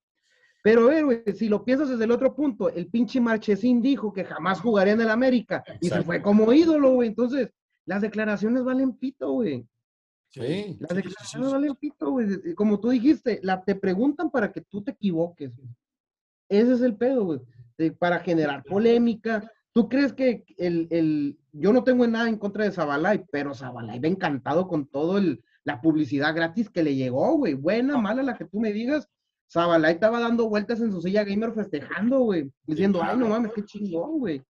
Pero, a ver, güey, si lo piensas desde el otro punto, el pinche Marchesín dijo que jamás jugaría en el América y se fue como ídolo, güey. Entonces, las declaraciones valen pito, güey. Sí. Las sí, declaraciones sí. valen pito, güey. Como tú dijiste, la, te preguntan para que tú te equivoques. güey. Ese es el pedo, güey. de- Para generar polémica. ¿Tú crees que el, el- yo no tengo nada en contra de Zabalay, pero Zabalay va encantado con todo el, la publicidad gratis que le llegó, güey. Buena, mala, la que tú me digas. Zabalay estaba dando vueltas en su silla gamer festejando, güey. Diciendo, ay, no mames, qué chingón, güey.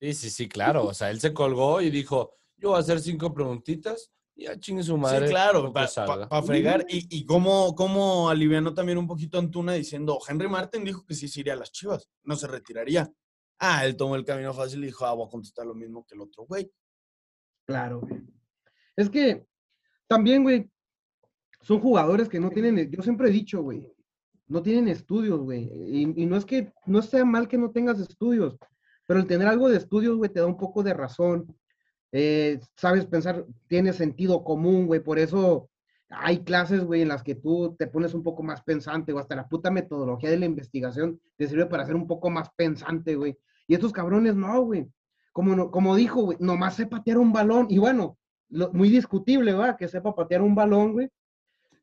Sí, sí, sí, claro. O sea, él se colgó y dijo, yo voy a hacer cinco preguntitas y ya chingue su madre. Sí, claro, para salga". fregar. Y, y cómo, cómo alivianó también un poquito Antuna diciendo, Henry Martin dijo que sí se iría a las chivas, no se retiraría. Ah, él tomó el camino fácil y dijo, ah, voy a contestar lo mismo que el otro güey. Claro, güey. Es que también, güey, son jugadores que no tienen, yo siempre he dicho, güey, no tienen estudios, güey. Y, no es que no sea mal que no tengas estudios, pero el tener algo de estudios, güey, te da un poco de razón. Eh, sabes pensar, tiene sentido común, güey, por eso hay clases, güey, en las que tú te pones un poco más pensante, o hasta la puta metodología de la investigación te sirve para ser un poco más pensante, güey. Y estos cabrones no, güey. Como, no- como dijo, güey, nomás sé patear un balón. Y bueno, muy discutible, ¿va? Que sepa patear un balón, güey.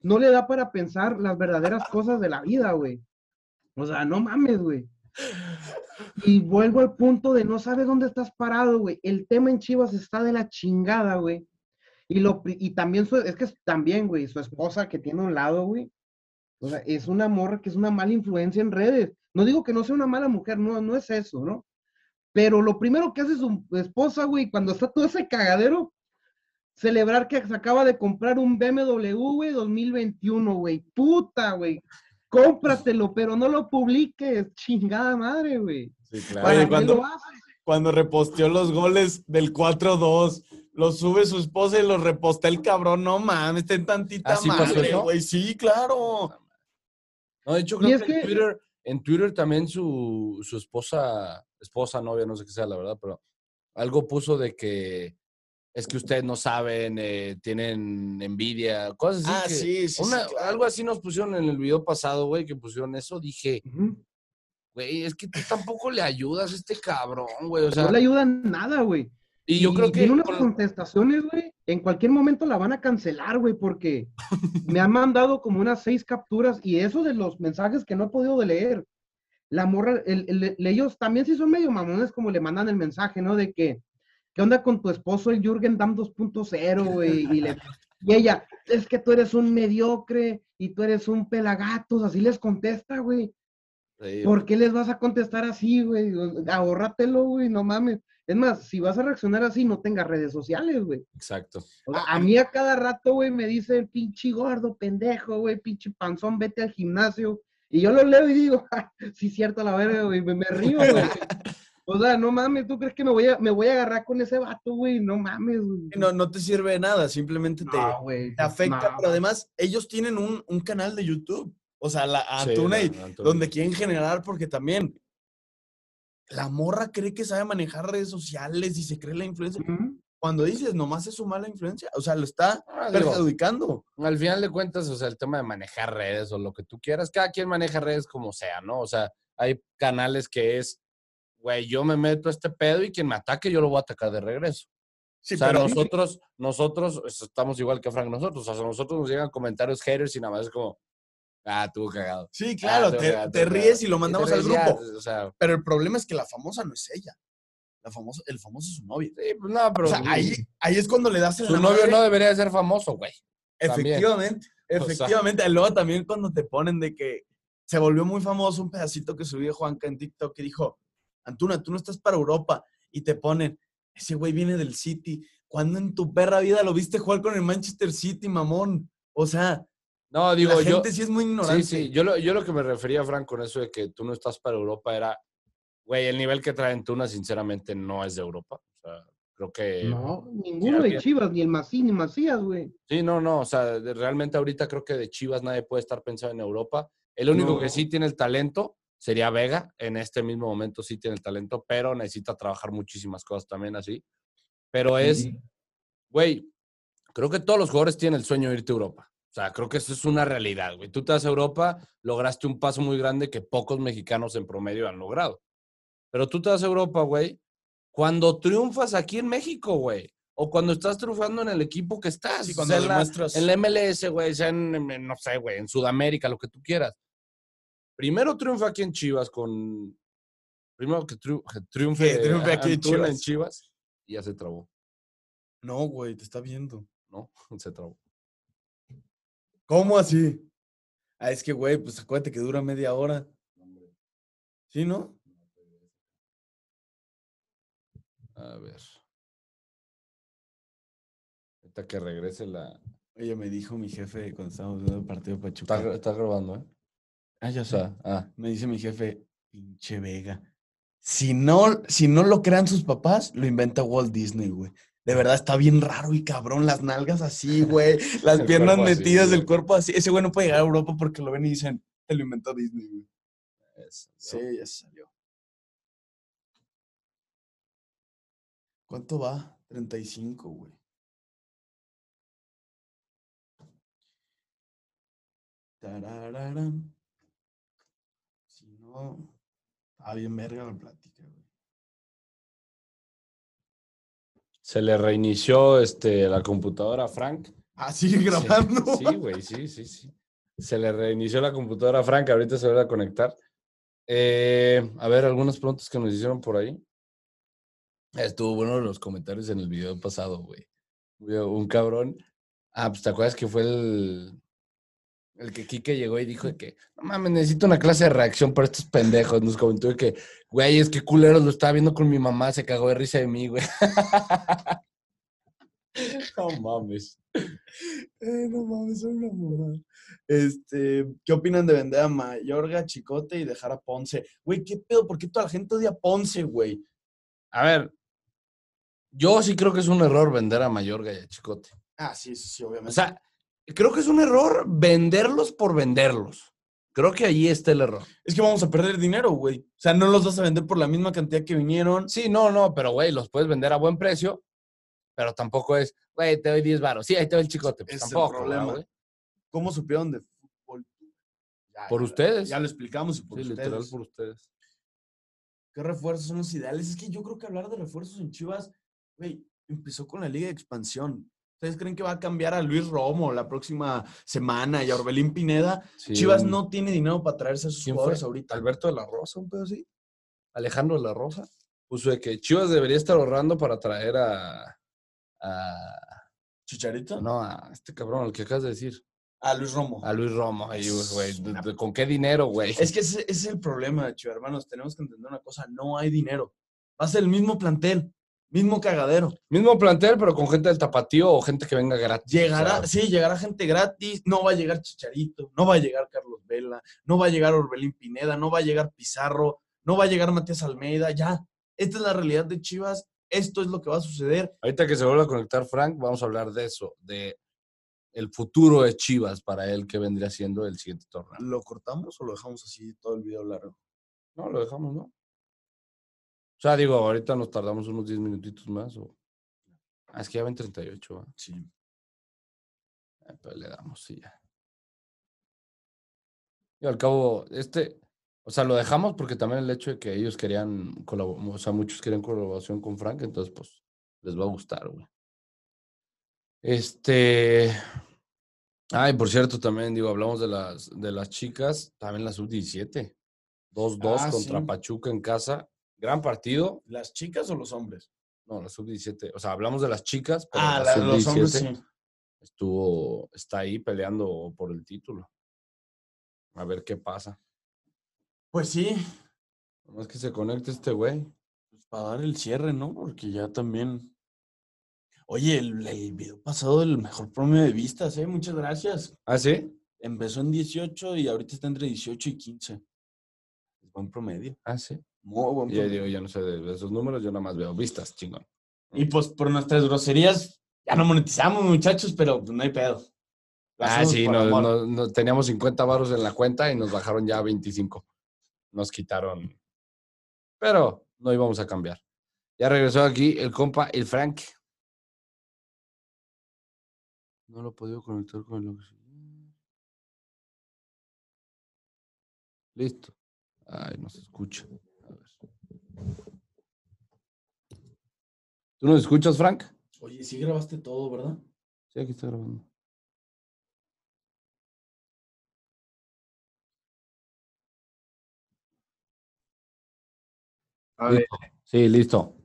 No le da para pensar las verdaderas cosas de la vida, güey. O sea, no mames, güey. Y vuelvo al punto de no sabes dónde estás parado, güey. El tema en Chivas está de la chingada, güey. Y, lo, y también, su, es que también, güey, su esposa que tiene a un lado, güey. O sea, es una morra que es una mala influencia en redes. No digo que no sea una mala mujer, no, no es eso, ¿no? Pero lo primero que hace su esposa, güey, cuando está todo ese cagadero, celebrar que se acaba de comprar un BMW, güey, 2021, güey. Puta, güey. Cómpratelo, pero no lo publiques, chingada madre, güey. Sí, claro. ¿Para qué cuando-? Cuando reposteó los goles del 4-2, los sube su esposa y los repostea el cabrón. No mames, ten tantita ¿Ah, sí pasó madre, güey. Sí, claro. No, de hecho, creo es que, en que- Twitter, en Twitter también su, su esposa, esposa, novia, no sé qué sea, la verdad, pero algo puso de que es que ustedes no saben, eh, tienen envidia, cosas así. Ah, que- sí, sí, sí, una- claro. Algo así nos pusieron en el video pasado, güey, que pusieron eso. Dije, güey, es que tú tampoco le ayudas a este cabrón, güey. O sea, no le ayudan nada, güey. y yo creo que. Tiene unas con- contestaciones, güey. En cualquier momento la van a cancelar, güey, porque me han mandado como unas seis capturas y eso de los mensajes que no he podido de leer. La morra, el- el- el- ellos también sí son medio mamones como le mandan el mensaje, ¿no? De que, ¿qué onda con tu esposo, el Jürgen Damm 2.0, güey? Y, le- y ella, es que tú eres un mediocre y tú eres un pelagatos, así les contesta, güey. Sí, ¿Por qué les vas a contestar así, güey? Ahórratelo, güey, no mames. Es más, si vas a reaccionar así, no tengas redes sociales, güey. Exacto. O sea, Ah, a mí a cada rato, güey, me dicen, pinche gordo, pendejo, güey, pinche panzón, vete al gimnasio. Y yo lo leo y digo, "Ja, sí, cierto, la verga, güey, me, me río, güey. O sea, no mames, ¿tú crees que me voy a, me voy a agarrar con ese vato, güey? No mames, güey. No, no te sirve de nada, simplemente te, No, güey. te afecta. no. Pero además, ellos tienen un, un canal de YouTube. O sea, la Sí, la- Antuna. donde quieren generar, porque también la morra cree que sabe manejar redes sociales y se cree la influencia. Cuando dices nomás es su mala influencia, o sea, lo está Ah, digo, perjudicando. al final de cuentas, o sea, el tema de manejar redes o lo que tú quieras, cada quien maneja redes como sea, ¿no? O sea, hay canales que es, güey, yo me meto a este pedo y quien me ataque yo lo voy a atacar de regreso. Sí, o sea, pero nosotros, nosotros estamos igual que Frank, nosotros, o sea, nosotros nos llegan comentarios haters y nada más es como, ah, tú cagado. sí, Ah, claro, tú te, cagado, te tú ríes cagado". y lo mandamos al ríes ya, grupo. o sea, Pero el problema es que la famosa no es ella. La famosa, el famoso es su novia. sí, pues no, pero O sea, ahí, ahí es cuando le das en su novio madre. no debería de ser famoso, güey. también. Efectivamente, O sea. efectivamente. Luego también cuando te ponen de que se volvió muy famoso un pedacito que subió Juanca en TikTok que dijo, Antuna, tú no estás para Europa. Y te ponen, ese güey viene del City. ¿Cuándo en tu perra vida lo viste jugar con el Manchester City, mamón? O sea, No, digo, la yo, gente sí es muy ignorante. Sí, sí. Yo lo, yo lo que me refería, Frank, con eso de que tú no estás para Europa era, güey, el nivel que traen Tuna, sinceramente, no es de Europa. O sea, creo que. No, ninguno de Chivas, ni el Masí, ni Macías, güey. Sí, no, no. O sea, de- realmente ahorita creo que de Chivas nadie puede estar pensando en Europa. El único que sí tiene el talento sería Vega. En este mismo momento sí tiene el talento, pero necesita trabajar muchísimas cosas también así. Pero es, Sí. güey, creo que todos los jugadores tienen el sueño de irte a Europa. O sea, creo que eso es una realidad, güey. Tú te vas a Europa, lograste un paso muy grande que pocos mexicanos en promedio han logrado. Pero tú te vas a Europa, güey, cuando triunfas aquí en México, güey. O cuando estás triunfando en el equipo que estás. Sí, o cuando sea, demuestras. en la MLS, güey, sea en, en- no sé, güey, en Sudamérica, lo que tú quieras. Primero triunfa aquí en Chivas con. Primero que, triu- que triunfe, Que triunfe aquí en Antuna en Chivas. Chivas y ya se trabó, No, güey, te está viendo. ¿no? Se trabó. ¿Cómo así? Ah, es que, güey, pues acuérdate que dura media hora. ¿Sí, no? A ver. Ahorita que regrese la. Oye, me dijo mi jefe cuando estábamos viendo el partido de Está, Pachuca. gra- está grabando, ¿eh? Ah, ya sea, ah. Me dice mi jefe, pinche Vega. Si no, si no lo crean sus papás, lo inventa Walt Disney, güey. De verdad está bien raro y cabrón, las nalgas así, güey, las piernas así, metidas, güey. el cuerpo así. Ese güey no puede llegar a Europa porque lo ven y dicen, te lo inventó Disney, güey. Sí, ya salió. ¿Cuánto va? 35, güey. Tarararán. No, está bien verga la plática, güey. Se le reinició este, la computadora a Frank. Ah, sigue grabando. Sí, güey, sí, sí, sí. Se le reinició la computadora a Frank, ahorita se va a conectar. Eh, a ver, algunas preguntas que nos hicieron por ahí. Estuvo bueno los comentarios en el video pasado, güey. Un cabrón. Ah, pues te acuerdas que fue el. El que Kike llegó y dijo que, no mames, necesito una clase de reacción para estos pendejos. Nos comentó que, güey, es que culeros lo estaba viendo con mi mamá, se cagó de risa de mí, güey. no mames. Eh, no mames, son una mamada. Este, ¿qué opinan de vender a Mayorga, Chicote y dejar a Ponce? Güey, ¿qué pedo? ¿Por qué toda la gente odia a Ponce, güey? A ver, yo sí creo que es un error vender a Mayorga y a Chicote. Ah, sí, sí, sí, obviamente. O sea, creo que es un error venderlos por venderlos. Creo que ahí está el error. es que vamos a perder dinero, güey. O sea, no los vas a vender por la misma cantidad que vinieron. Sí, no, no, pero güey, los puedes vender a buen precio, pero tampoco es, güey, te doy 10 varos. Sí, ahí te doy el Chicote. Pues es el tampoco, problema. ¿verdad, güey? ¿Cómo supieron de fútbol? Ya, Por ya- ustedes. Ya lo explicamos y por Sí, ustedes. literal por ustedes. ¿Qué refuerzos son los ideales? Es que yo creo que hablar de refuerzos en Chivas, güey, empezó con la Liga de Expansión. ¿Ustedes creen que va a cambiar a Luis Romo la próxima semana y a Orbelín Pineda? Sí, Chivas no tiene dinero para traerse a sus ¿Quién jugadores fue? ahorita. Alberto de la Rosa, un pedo así. Alejandro de la Rosa. Puso de que Chivas debería estar ahorrando para traer a. a ¿Chicharito? no, a este cabrón, el que acabas de decir. A Luis Romo. A Luis Romo. ahí, güey. ¿de- de- ¿Con qué dinero, güey? Es que ese, ese es el problema Chivas, hermanos. Tenemos que entender una cosa: no hay dinero. Va a ser el mismo plantel, mismo cagadero. Mismo plantel, pero con gente del tapatío o gente que venga gratis. Llegará, sí, llegará gente gratis, no va a llegar Chicharito, no va a llegar Carlos Vela, no va a llegar Orbelín Pineda, no va a llegar Pizarro, no va a llegar Matías Almeida, ya. Esta es la realidad de Chivas, esto es lo que va a suceder. Ahorita que se vuelva a conectar Frank, vamos a hablar de eso, de el futuro de Chivas para él que vendría siendo el siguiente torneo. ¿Lo cortamos o lo dejamos así todo el video largo? No, lo dejamos, ¿no? O sea, digo, ahorita nos tardamos unos 10 minutitos más. O... Ah, es que ya ven 38, ¿va? Sí. Ah, Pero le damos, sí, ya. Y al cabo, este, o sea, lo dejamos porque también el hecho de que ellos querían colaborar, o sea, muchos querían colaboración con Frank, entonces, pues, les va a gustar, güey. Este. Ay, por cierto, también, digo, hablamos de las, de las chicas, también la sub-17. 2-2 Ah, contra sí. Pachuca en casa. Gran partido. ¿Las chicas o los hombres? No, la sub-17. O sea, hablamos de las chicas, pero Ah, la los hombres sub-17 sí. estuvo, está ahí peleando por el título. A ver qué pasa. Pues sí, Nomás que se conecte este güey. pues para dar el cierre, ¿no? Porque ya también. Oye, el, el video pasado del mejor promedio de vistas, ¿eh? Muchas gracias. ¿Ah, sí? Empezó en 18 y ahorita está entre 18 y 15. Es buen promedio. Ah, sí. Muy buen promedio. digo, ya no sé de esos números, yo nada más veo vistas, chingón. Y pues por nuestras groserías ya no monetizamos, muchachos, pero pues no hay pedo. Ah, sí, no, amor. no- no- teníamos 50 varos en la cuenta y nos bajaron ya a 25. Nos quitaron. Pero no íbamos a cambiar. Ya regresó aquí el compa, el Frank. No lo he podido conectar con el. Listo. Ay, no se escucha. A ver. ¿Tú nos escuchas, Frank? Oye, sí grabaste todo, ¿verdad? Sí, aquí está grabando. A ver. Sí, listo.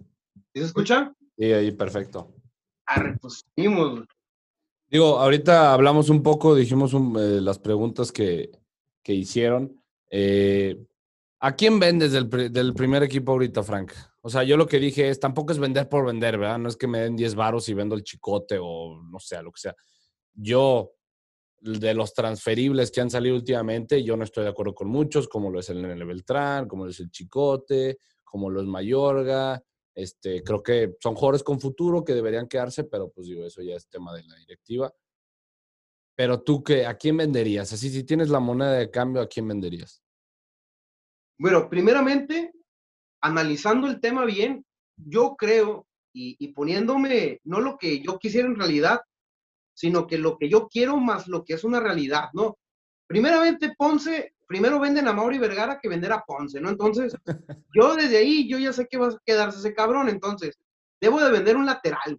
¿sí se escucha? Sí, ahí, perfecto. Arre, pues seguimos. Digo, ahorita hablamos un poco, dijimos un- eh, las preguntas que, que hicieron. Eh, ¿A quién vendes del, del primer equipo ahorita, Frank? O sea, yo lo que dije es, tampoco es vender por vender, ¿verdad? No es que me den 10 varos y vendo el chicote o no sé, lo que sea. Yo, de los transferibles que han salido últimamente, yo no estoy de acuerdo con muchos, como lo es el Nene Beltrán, como lo es el Chicote, como lo es Mayorga. Este, creo que son jugadores con futuro que deberían quedarse, pero pues digo, eso ya es tema de la directiva. Pero tú, qué, ¿a quién venderías? Así, si tienes la moneda de cambio, ¿a quién venderías? Bueno, primeramente, analizando el tema bien, yo creo, y, y poniéndome no lo que yo quisiera en realidad, sino que lo que yo quiero más lo que es una realidad, ¿no? Primeramente, Ponce, primero venden a Mauri Vergara que vender a Ponce, ¿no? Entonces, yo desde ahí, yo ya sé que va a quedarse ese cabrón, entonces, debo de vender un lateral.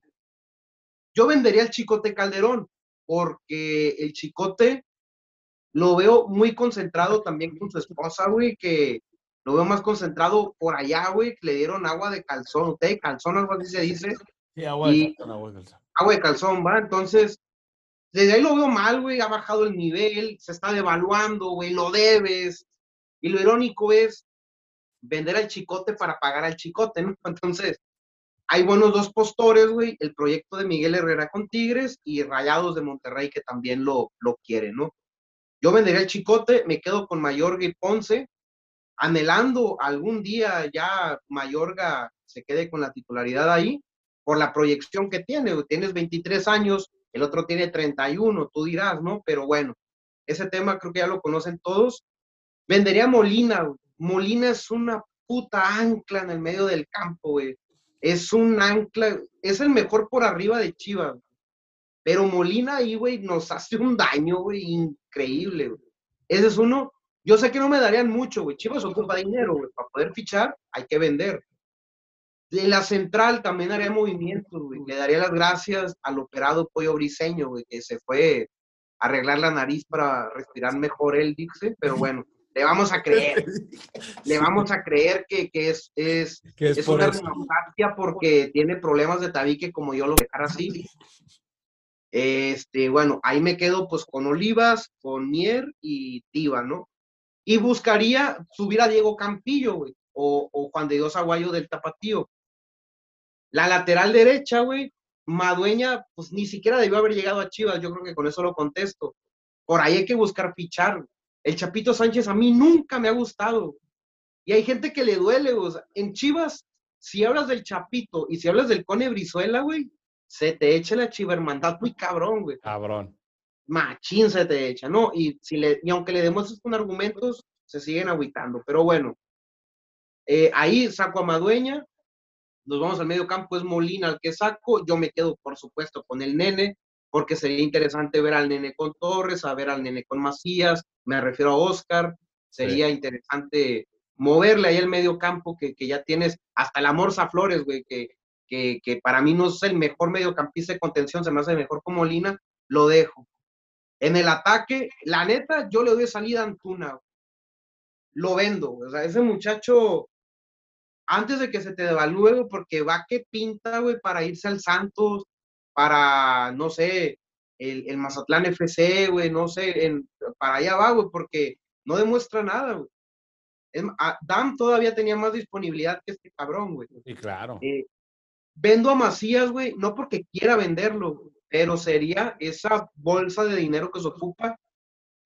Yo vendería al Chicote Calderón, porque el Chicote lo veo muy concentrado también con su esposa, güey, que lo veo más concentrado por allá, güey, que le dieron agua de calzón, té de calzón, algo así se dice, Sí, agua de Y- calzón, agua de calzón. agua de calzón, ¿va? Entonces, desde ahí lo veo mal, güey, ha bajado el nivel, se está devaluando, güey, lo debes. Y lo irónico es vender al chicote para pagar al chicote, ¿no? Entonces, hay buenos dos postores, güey, el proyecto de Miguel Herrera con Tigres y Rayados de Monterrey que también lo, lo quieren, ¿no? Yo vendería el chicote, me quedo con Mayorga y Ponce, anhelando algún día ya Mayorga se quede con la titularidad ahí, por la proyección que tiene, tienes 23 años, el otro tiene 31, tú dirás, ¿no? Pero bueno, ese tema creo que ya lo conocen todos. Vendería Molina. Molina es una puta ancla en el medio del campo, güey. Es un ancla, es el mejor por arriba de Chivas. Pero Molina ahí, güey, nos hace un daño, güey, increíble, güey. Ese es uno. Yo sé que no me darían mucho, güey. Chivas ocupa dinero, güey. Para poder fichar, hay que vender. De la central también haría movimientos, güey. Le daría las gracias al operado Pollo Briseño, güey, que se fue a arreglar la nariz para respirar mejor él, dice. Pero bueno, le vamos a creer. Le vamos a creer que, que es, es, Que es una rinoplastia porque tiene problemas de tabique como yo lo dejara así. Este, bueno, ahí me quedo pues con Olivas, con Mier y Tiva, ¿no? Y buscaría subir a Diego Campillo, güey, o, o Juan de Dios Aguayo del Tapatío. La lateral derecha, güey, Madueña, pues ni siquiera debió haber llegado a Chivas, yo creo que con eso lo contesto. Por ahí hay que buscar fichar. güey. El Chapito Sánchez a mí nunca me ha gustado. Y hay gente que le duele, sea, en Chivas, si hablas del Chapito y si hablas del Cone Brizuela, güey, se te echa la chiva hermandad muy cabrón, güey. Cabrón. Machín se te echa, ¿no? Y, si le, y aunque le demuestres con argumentos, se siguen agüitando. Pero bueno, eh, ahí saco a Madueña, nos vamos al medio campo, es Molina el que saco, yo me quedo, por supuesto, con el nene, porque sería interesante ver al nene con Torres, a ver al nene con Macías, me refiero a Oscar, sería interesante moverle ahí el medio campo que, que ya tienes, hasta la Morsa Flores, güey, que, que, que para mí no es el mejor mediocampista de contención, se me hace mejor como Molina, lo dejo. En el ataque, la neta, yo le doy salida a Antuna. Lo vendo. O sea, ese muchacho, antes de que se te devalúe, porque va que pinta, güey, para irse al Santos, para, no sé, el, el Mazatlán FC, güey, no sé, en, para allá va, güey, porque no demuestra nada, güey. Es ma- a- Dam todavía tenía más disponibilidad que este cabrón, güey. Y claro. Eh, vendo a Macías, güey, no porque quiera venderlo, pero sería esa bolsa de dinero que se ocupa.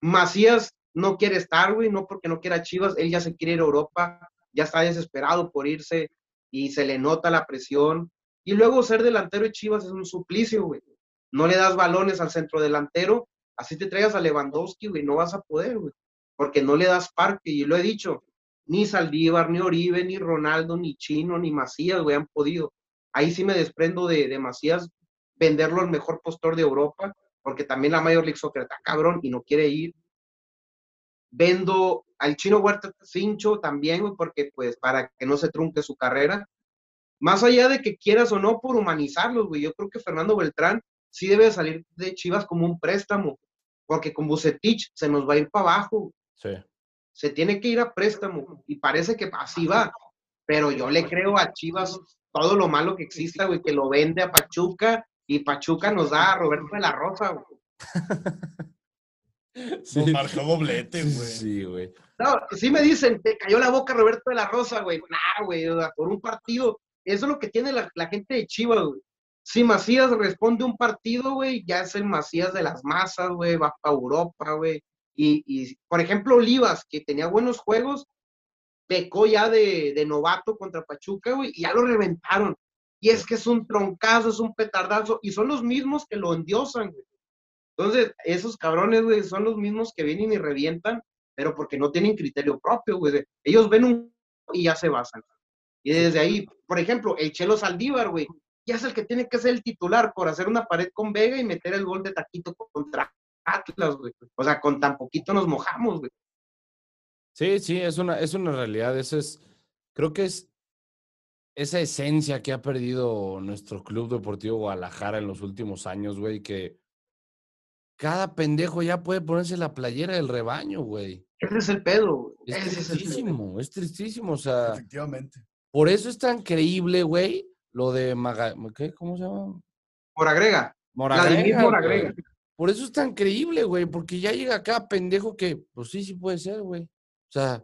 Macías no quiere estar, güey, no porque no quiera Chivas, él ya se quiere ir a Europa, ya está desesperado por irse y se le nota la presión. Y luego ser delantero de Chivas es un suplicio, güey. No le das balones al centro delantero, así te traigas a Lewandowski, güey, no vas a poder, güey, porque no le das parque, y lo he dicho, ni Saldívar, ni Oribe, ni Ronaldo, ni Chino, ni Macías, güey, han podido. Ahí sí me desprendo de, de Macías, venderlo al mejor postor de Europa, porque también la Major League Soccer está cabrón y no quiere ir. Vendo al Chino Huerta Cincho también, güey, porque pues para que no se trunque su carrera. Más allá de que quieras o no por humanizarlos, güey, yo creo que Fernando Beltrán sí debe salir de Chivas como un préstamo, porque con Bucetich se nos va a ir para abajo, Sí. se tiene que ir a préstamo y parece que así va. Pero yo le creo a Chivas todo lo malo que exista, güey, que lo vende a Pachuca y Pachuca nos da a Roberto de la Rosa, güey. Sí. Nos marcó doblete, güey. Sí, güey. No, sí me dicen, te cayó la boca Roberto de la Rosa, güey. Nah, güey, por un partido. Eso es lo que tiene la, la gente de Chivas, güey. Si Macías responde un partido, güey, ya es el Macías de las masas, güey, va para Europa, güey. Y, y, por ejemplo, Olivas, que tenía buenos juegos, pecó ya de, novato contra Pachuca, güey, y ya lo reventaron. Y es que es un troncazo, es un petardazo, y son los mismos que lo endiosan, güey. Entonces, esos cabrones, güey, son los mismos que vienen y revientan, pero porque no tienen criterio propio, güey. Ellos ven un y ya se basan. Y desde ahí, por ejemplo, el Chelo Saldívar, güey, ya es el que tiene que ser el titular por hacer una pared con Vega y meter el gol de taquito contra Atlas, güey. O sea, con tan poquito nos mojamos, güey. Sí, sí, es una, es una realidad. Eso es, creo que es esa esencia que ha perdido nuestro Club Deportivo Guadalajara en los últimos años, güey, que cada pendejo ya puede ponerse la playera del rebaño, güey. Ese es el pedo, güey. Es Ese es el pedo. tristísimo, es tristísimo, o sea, Efectivamente. por eso es tan creíble, güey, lo de Maga, ¿qué? ¿Cómo se llama? Por agrega. Moragrega, güey. Moragrega. Por eso es tan creíble, güey, porque ya llega acá pendejo que, pues sí, sí puede ser, güey. O sea,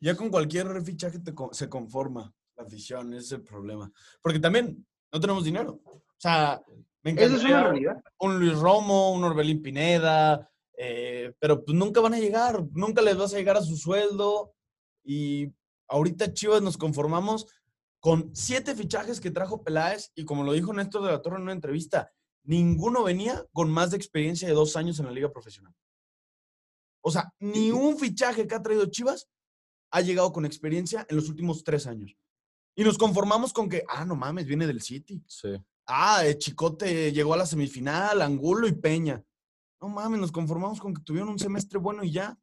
Ya con cualquier fichaje te se conforma la afición, ese es el problema. Porque también no tenemos dinero. O sea, me es una realidad. un Luis Romo, un Orbelín Pineda, eh, pero pues nunca van a llegar, nunca les vas a llegar a su sueldo. Y ahorita Chivas nos conformamos con siete fichajes que trajo Peláez y como lo dijo Néstor de la Torre en una entrevista, ninguno venía con más de experiencia de dos años en la liga profesional. O sea, ni un fichaje que ha traído Chivas ha llegado con experiencia en los últimos tres años. Y nos conformamos con que, ah, no mames, viene del City. sí. Ah, eh, Chicote llegó a la semifinal, Angulo y Peña. No mames, nos conformamos con que tuvieron un semestre bueno y ya.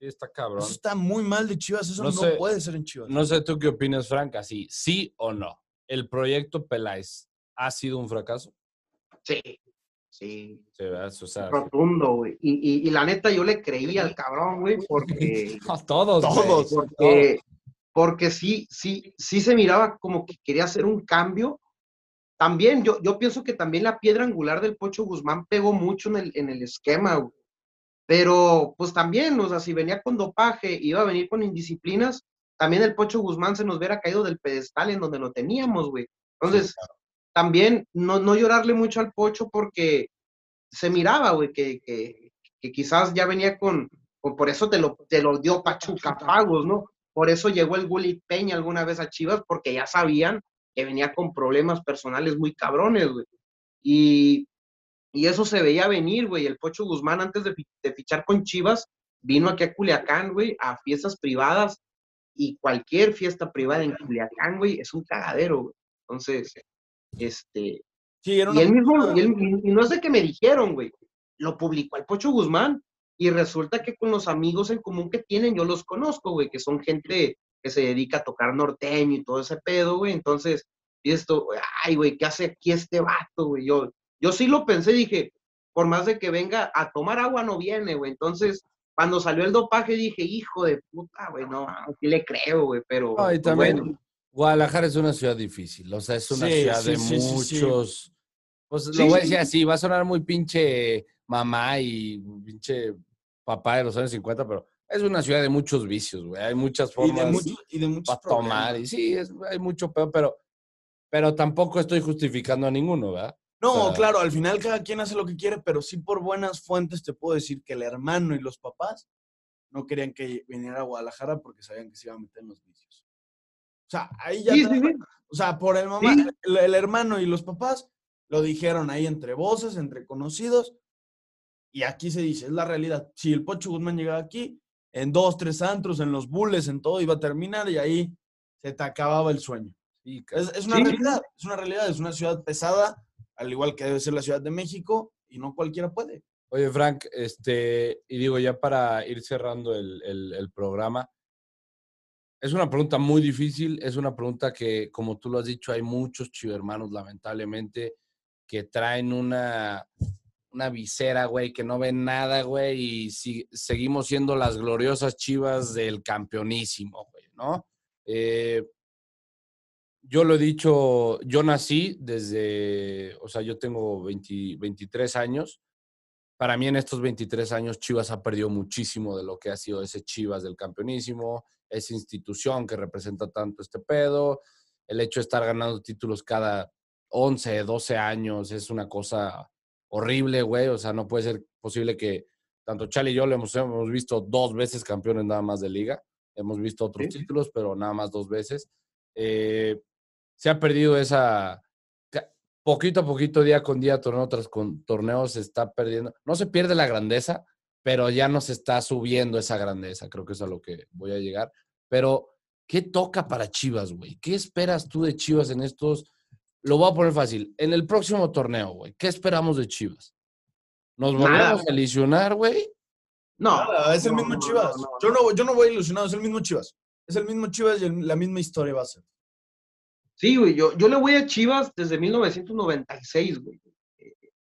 Sí, está cabrón. Eso está muy mal de Chivas, eso No no, sé- puede ser en Chivas. No sé tú qué opinas, Frank, así, sí o no. ¿El proyecto Peláez ha sido un fracaso? Sí, sí. Rotundo, güey. Y, y, y la neta, yo le creí al cabrón, güey, porque, a todos, güey. Todos. porque, porque sí, sí, sí se miraba como que quería hacer un cambio. También, yo, yo pienso que también la piedra angular del Pocho Guzmán pegó mucho en el, en el esquema, güey. Pero, pues también, o sea, si venía con dopaje, iba a venir con indisciplinas, también el Pocho Guzmán se nos hubiera caído del pedestal en donde lo teníamos, güey. Entonces, también no, no llorarle mucho al Pocho porque se miraba, güey, que, que, que quizás ya venía con, con- por eso te lo, te lo dio Pachuca Pagos, ¿no? Por eso llegó el Gullit Peña alguna vez a Chivas, porque ya sabían que venía con problemas personales muy cabrones, güey. Y, y eso se veía venir, güey. El Pocho Guzmán, antes de, de fichar con Chivas, vino aquí a Culiacán, güey, a fiestas privadas. Y cualquier fiesta privada en Culiacán, güey, es un cagadero, güey. Entonces, este, Sí, era y él mismo, y, él- y no es de que me dijeron, güey, lo publicó el Pocho Guzmán. Y resulta que con los amigos en común que tienen, yo los conozco, güey, que son gente que se dedica a tocar norteño y todo ese pedo, güey. Entonces, y esto, güey, ay, güey, ¿qué hace aquí este vato, güey? Yo, yo sí lo pensé, dije, por más de que venga a tomar agua, no viene, güey. Entonces, cuando salió el dopaje, dije, hijo de puta, güey, no, sí le creo, güey, pero. No, y pues, también bueno. Guadalajara es una ciudad difícil, o sea, es una Sí, ciudad sí, de sí, muchos. Pues lo voy a decir sí. así, va a sonar muy pinche mamá y pinche papá de los años 50, pero es una ciudad de muchos vicios, güey. Hay muchas y de, formas y de para tomar, y sí, es- hay mucho peor, pero, pero tampoco estoy justificando a ninguno, ¿verdad? No, O sea- claro, al final cada quien hace lo que quiere, pero sí por buenas fuentes te puedo decir que el hermano y los papás no querían que viniera a Guadalajara porque sabían que se iba a meter en los vicios. O sea, ahí ya Sí, te- sí, sí. O sea, por el mamá, Sí. el, el hermano y los papás lo dijeron ahí entre voces, entre conocidos. Y aquí se dice, es la realidad. Si el Pocho Guzmán llegaba aquí, en dos, tres antros, en los bulles, en todo, iba a terminar y ahí se te acababa el sueño. Es, es una Sí. realidad, es una realidad, es una ciudad pesada, al igual que debe ser la Ciudad de México, y no cualquiera puede. Oye, Frank, este, y digo, ya para ir cerrando el, el- el programa, es una pregunta muy difícil, es una pregunta que, como tú lo has dicho, hay muchos chivermanos, lamentablemente, que traen una, una visera, güey, que no ven nada, güey, y si- seguimos siendo las gloriosas chivas del campeonísimo, güey, ¿no? Eh, yo lo he dicho, yo nací desde, o sea, yo tengo 20 23 años. Para mí en estos 23 años Chivas ha perdido muchísimo de lo que ha sido ese Chivas del campeonísimo, esa institución que representa tanto este pedo, el hecho de estar ganando títulos cada 11, 12 años es una cosa horrible, güey. O sea, no puede ser posible que tanto Chale y yo lo hemos, hemos visto dos veces campeones nada más de liga. Hemos visto otros títulos, pero nada más dos veces. Eh, se ha perdido esa. Poquito a poquito, día con día, torneo tras con, torneo, se está perdiendo. No se pierde la grandeza, pero ya no se está subiendo esa grandeza. Creo que es a lo que voy a llegar. Pero, ¿qué toca para Chivas, güey? ¿Qué esperas tú de Chivas en estos lo voy a poner fácil. En el próximo torneo, güey, ¿qué esperamos de Chivas? ¿Nos volvemos a ilusionar, güey? No, es el mismo Chivas. yo, no, yo no voy ilusionado, es el mismo Chivas. Es el mismo Chivas y la misma historia va a ser. Sí, güey, yo, yo le voy a Chivas desde 1996, güey.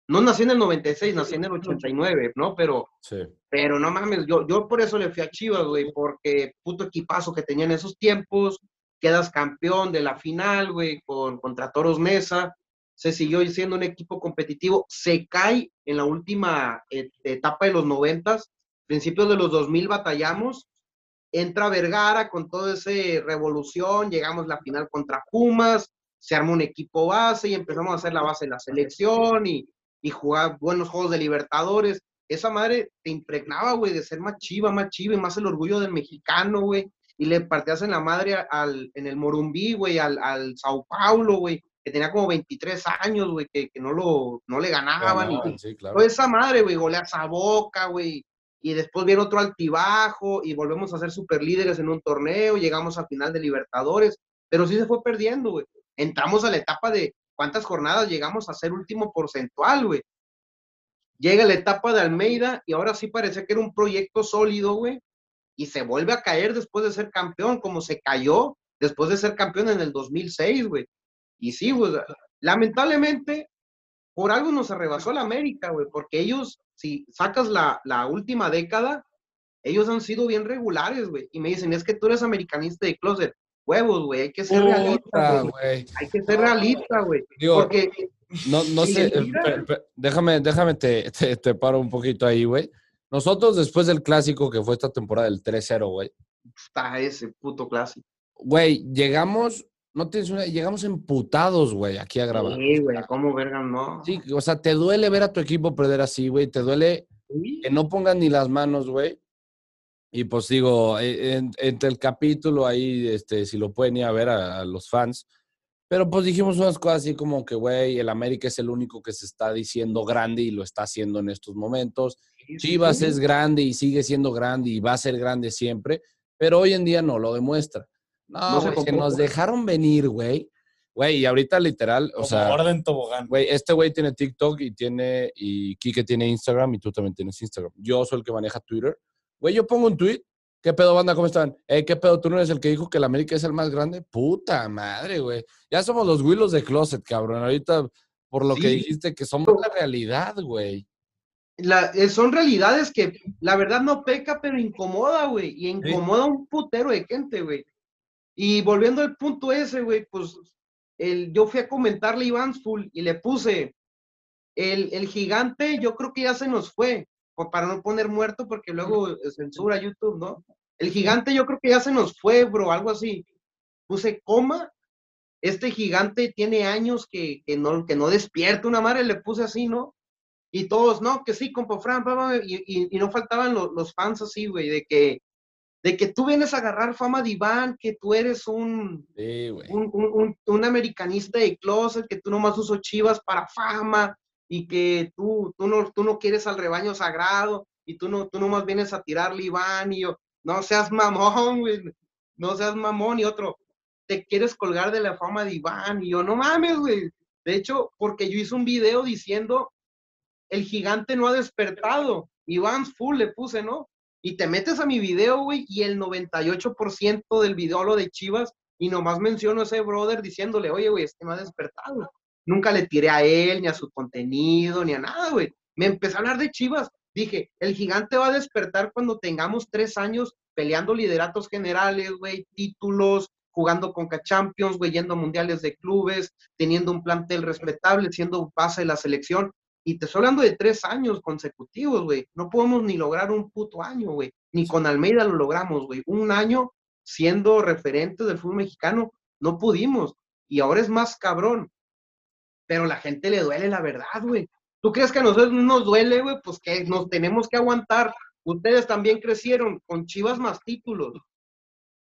No nací en el 96, nací en el 89, ¿no? Pero, sí. pero no mames, yo, yo por eso le fui a Chivas, güey, porque puto equipazo que tenía en esos tiempos, quedas campeón de la final, güey, con, contra Toros Mesa, se siguió siendo un equipo competitivo, se cae en la última eh, etapa de los noventas, principios de los 2000 batallamos, entra Vergara con toda esa revolución, llegamos a la final contra Pumas, se arma un equipo base y empezamos a hacer la base de la selección y, y jugar buenos juegos de Libertadores. Esa madre te impregnaba, güey, de ser más chiva, más chiva y más el orgullo del mexicano, güey y le partías en la madre al, en el Morumbí, güey, al, al Sao Paulo, güey, que tenía como 23 años, güey, que, que, no, lo, no le ganaban. y, sí, claro. esa madre, güey, goleas a boca, güey. Y después viene otro altibajo y volvemos a ser super líderes en un torneo, llegamos a final de Libertadores, pero sí se fue perdiendo, güey. Entramos a la etapa de cuántas jornadas llegamos a ser último porcentual, güey. Llega la etapa de Almeida y ahora sí parece que era un proyecto sólido, güey, y se vuelve a caer después de ser campeón, como se cayó después de ser campeón en el 2006, güey. Y sí, güey, lamentablemente, por algo nos arrebasó la América, güey, porque ellos, si sacas la, la última década, ellos han sido bien regulares, güey. Y me dicen, es que tú eres americanista de closet. Huevos, güey, hay que ser realista, güey. Hay que ser realista, güey. Porque... No, no sé, déjame, déjame te, te paro un poquito ahí, güey. Nosotros, después del clásico que fue esta temporada del 3-0, güey. Está ese puto clásico. Güey, llegamos, no tienes una, llegamos emputados, güey, aquí a grabar. Sí, güey, ¿cómo verga no? Sí, o sea, te duele ver a tu equipo perder así, güey, te duele que no pongan ni las manos, güey. Y pues digo, e, entre el capítulo ahí, este, si lo pueden ir a ver a los fans, pero pues dijimos unas cosas así como que, güey, el América es el único que se está diciendo grande y lo está haciendo en estos momentos. Chivas es grande y sigue siendo grande y va a ser grande siempre, pero hoy en día no lo demuestra. No, no que nos dejaron venir, güey. Güey, y ahorita literal, o sea. Orden tobogán. Güey, este güey tiene TikTok y tiene, y Kike tiene Instagram y tú también tienes Instagram. Yo soy el que maneja Twitter. Güey, yo pongo un tweet ¿Qué pedo, banda? ¿Cómo están? Eh, ¿Qué pedo? ¿Tú no eres el que dijo que el América es el más grande? Puta madre, güey. Ya somos los Willows de Closet, cabrón. Ahorita, por lo que dijiste, que somos la realidad, güey. Eh, son realidades que la verdad no peca, pero incomoda, güey. Y incomoda un putero de gente, güey. Y volviendo al punto ese, güey, pues el, yo fui a comentarle a Iván Full y le puse, el, el gigante yo creo que ya se nos fue para no poner muerto porque luego censura YouTube, ¿no? El gigante yo creo que ya se nos fue, bro, algo así. Puse coma, este gigante tiene años que, que no, que no despierta una madre, le puse así, ¿no? Y todos, no, que sí, compa Fran, y, y, no faltaban los, fans así, güey, de que, de que tú vienes a agarrar fama de Iván, que tú eres un, un, un, un, americanista de closet, que tú nomás uso chivas para fama, y que tú, tú, no, tú no quieres al rebaño sagrado y tú no, tú nomás vienes a tirarle Iván y yo, no seas mamón, güey, no seas mamón y otro, te quieres colgar de la fama de Iván y yo, no mames, güey. De hecho, porque yo hice un video diciendo, el gigante no ha despertado, Iván full le puse, ¿no? Y te metes a mi video, güey, y el 98% del video lo de Chivas y nomás menciono a ese brother diciéndole, oye, güey, este no ha despertado. Nunca le tiré a él, ni a su contenido, ni a nada, güey. Me empecé a hablar de Chivas. Dije, el gigante va a despertar cuando tengamos tres años peleando lideratos generales, güey, títulos, jugando con Champions, güey, yendo a mundiales de clubes, teniendo un plantel respetable, siendo base de la selección. Y te estoy hablando de tres años consecutivos, güey. No podemos ni lograr un puto año, güey. Ni con Almeida lo logramos, güey. Un año siendo referente del fútbol mexicano, no pudimos. Y ahora es más cabrón. Pero la gente le duele la verdad, güey. ¿Tú crees que a nosotros nos duele, güey? Pues que nos tenemos que aguantar. Ustedes también crecieron con Chivas más títulos.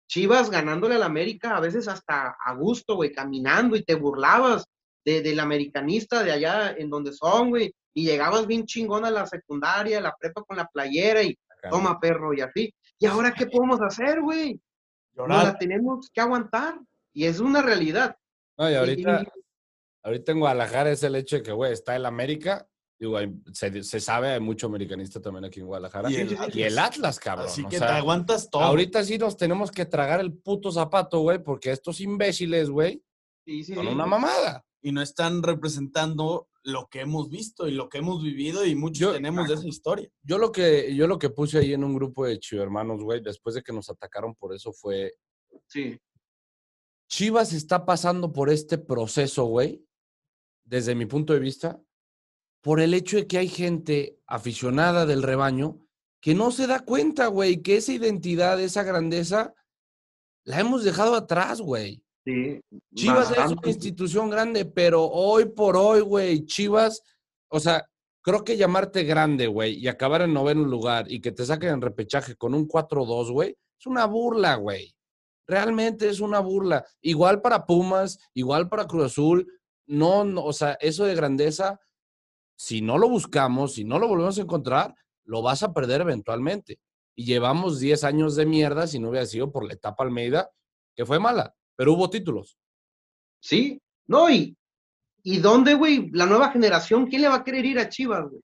Chivas ganándole al América a veces hasta a gusto, güey, caminando y te burlabas de, del americanista de allá en donde son, güey, y llegabas bien chingón a la secundaria, a la prepa con la playera y toma perro y así. ¿Y ahora qué podemos hacer, güey? No la tenemos que aguantar y es una realidad. No, y ahorita, ahorita en Guadalajara es el hecho de que, güey, está el América Digo, se, se, sabe, hay mucho americanista también aquí en Guadalajara. Y el, Atlas, cabrón. Así que te aguantas todo. Ahorita sí nos tenemos que tragar el puto zapato, güey, porque estos imbéciles, güey, son una mamada. Y no están representando lo que hemos visto y lo que hemos vivido y muchos tenemos de esa historia. Yo lo que, yo lo que puse ahí en un grupo de Chivo hermanos, güey, después de que nos atacaron por eso fue... Sí. Chivas está pasando por este proceso, güey, desde mi punto de vista, por el hecho de que hay gente aficionada del rebaño que no se da cuenta, güey, que esa identidad, esa grandeza, la hemos dejado atrás, güey. Sí, Chivas es una institución grande, pero hoy por hoy, güey, Chivas, o sea, creo que llamarte grande, güey, y acabar en noveno lugar y que te saquen en repechaje con un 4-2, güey, es una burla, güey. Realmente es una burla. Igual para Pumas, igual para Cruz Azul, no, no o sea, eso de grandeza si no lo buscamos, si no lo volvemos a encontrar, lo vas a perder eventualmente. Y llevamos 10 años de mierda si no hubiera sido por la etapa Almeida, que fue mala, pero hubo títulos. Sí, no, y, ¿y dónde, güey? La nueva generación, ¿quién le va a querer ir a Chivas, güey?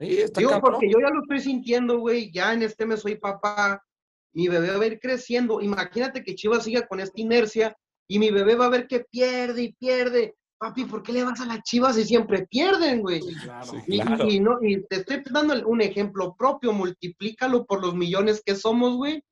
Sí, Digo, porque yo ya lo estoy sintiendo, güey, ya en este mes soy papá, mi bebé va a ir creciendo. Imagínate que Chivas siga con esta inercia y mi bebé va a ver que pierde y pierde papi, ¿por qué le vas a las chivas y siempre pierden, güey? y, no, y te estoy dando un ejemplo propio, multiplícalo por los millones que somos, güey.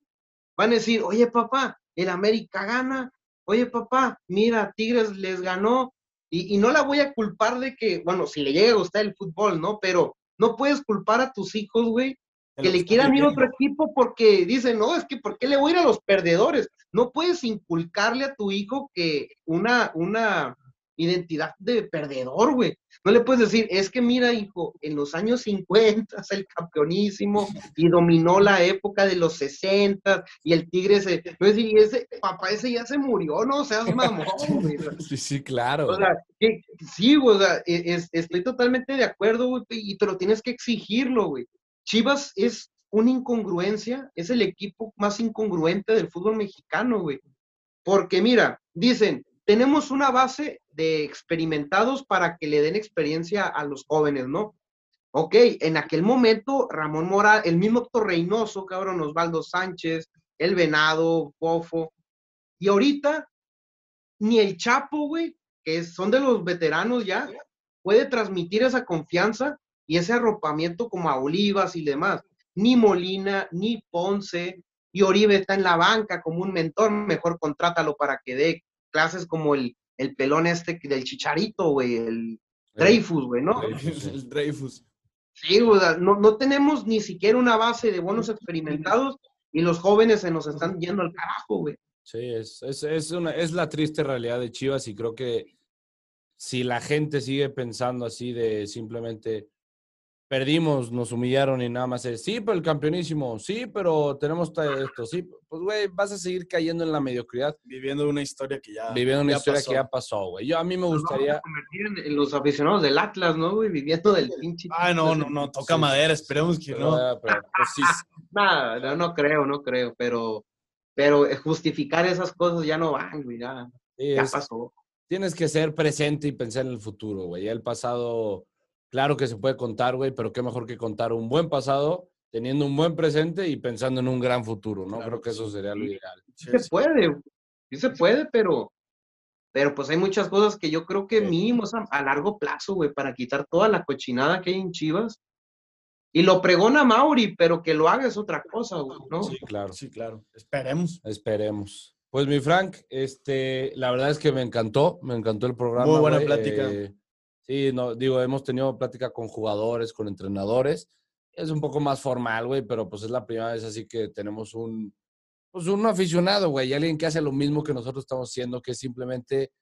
Van a decir, oye, papá, el América gana. Oye, papá, mira, Tigres les ganó. Y, y no la voy a culpar de que, bueno, si le llega a gustar el fútbol, ¿no? Pero no puedes culpar a tus hijos, güey, que le quieran ir a otro equipo porque dicen, no, es que ¿por qué le voy a ir a los perdedores? No puedes inculcarle a tu hijo que una, una, identidad de perdedor, güey. No le puedes decir, es que mira, hijo, en los años 50 es el campeonísimo y dominó la época de los 60 y el Tigre se. No es decir, ese papá ese ya se murió, ¿no? Seas mamón, güey. Sí, sí, claro. O sea, sí, güey, o sea, e, estoy totalmente de acuerdo, güey, y, pero tienes que exigirlo, güey. Chivas es una incongruencia, es el equipo más incongruente del fútbol mexicano, güey. Porque mira, dicen, tenemos una base de experimentados para que le den experiencia a los jóvenes, ¿no? Ok, en aquel momento Ramón Mora, el mismo Héctor Reynoso, cabrón, Osvaldo Sánchez, El Venado, Bofo, y ahorita ni el Chapo, güey, que son de los veteranos ya, puede transmitir esa confianza y ese arropamiento como a Olivas y demás. Ni Molina, ni Ponce, y Oribe está en la banca como un mentor, mejor contrátalo para que dé clases como el, el pelón este del chicharito, güey, el Dreyfus, güey, ¿no? El Dreyfus. Sí, güey, no, no tenemos ni siquiera una base de buenos experimentados y los jóvenes se nos están yendo al carajo, güey. Sí, es, es, es, una, es la triste realidad de Chivas y creo que si la gente sigue pensando así de simplemente perdimos, nos humillaron y nada más es, sí, pero el campeonísimo, sí, pero tenemos esto, sí, pues güey, vas a seguir cayendo en la mediocridad. Viviendo una historia que ya Viviendo una historia que ya pasó, güey. Yo a mí me gustaría... convertir en, los aficionados del Atlas, ¿no, güey? Viviendo del pinche... Ah, no, no, no, toca madera, esperemos que no. Pero, pues, sí. Nada, no, no creo, no creo, pero, pero justificar esas cosas ya no van, güey, ya, ya pasó. Tienes que ser presente y pensar en el futuro, güey. Ya el pasado Claro que se puede contar, güey, pero qué mejor que contar un buen pasado teniendo un buen presente y pensando en un gran futuro, ¿no? Creo que eso sería lo ideal. Sí, se puede, sí se puede, pero, pero pues hay muchas cosas que yo creo que mínimo a, largo plazo, güey, para quitar toda la cochinada que hay en Chivas. Y lo pregona Mauri, pero que lo haga es otra cosa, güey, ¿no? Sí, claro. Sí, claro. Esperemos. Esperemos. Pues mi Frank, este, la verdad es que me encantó, me encantó el programa. Muy buena plática. eh, sí, no, digo, hemos tenido plática con jugadores, con entrenadores. Es un poco más formal, güey, pero pues es la primera vez así que tenemos un, pues un aficionado, güey, alguien que hace lo mismo que nosotros estamos haciendo, que es simplemente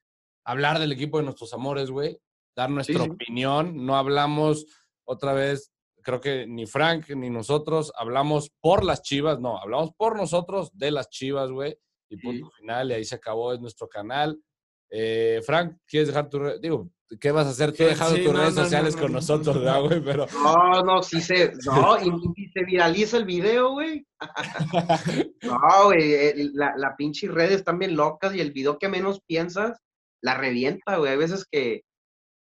hablar del equipo de nuestros amores, güey, dar nuestra sí. opinión. No hablamos otra vez, creo que ni Frank ni nosotros hablamos por las chivas, no, hablamos por nosotros de las chivas, güey. Y punto final, y ahí se acabó, es nuestro canal. Eh, Frank, ¿quieres dejar tu red? Digo, ¿qué vas a hacer tú Sí, dejando sí, tus no, redes no, sociales no, con no. nosotros, ¿verdad, güey? Pero No, no, sí se, no, y, y se viraliza el video, güey. No, güey, eh, la, la pinche redes están bien locas y el video que menos piensas, la revienta, güey. Hay veces que,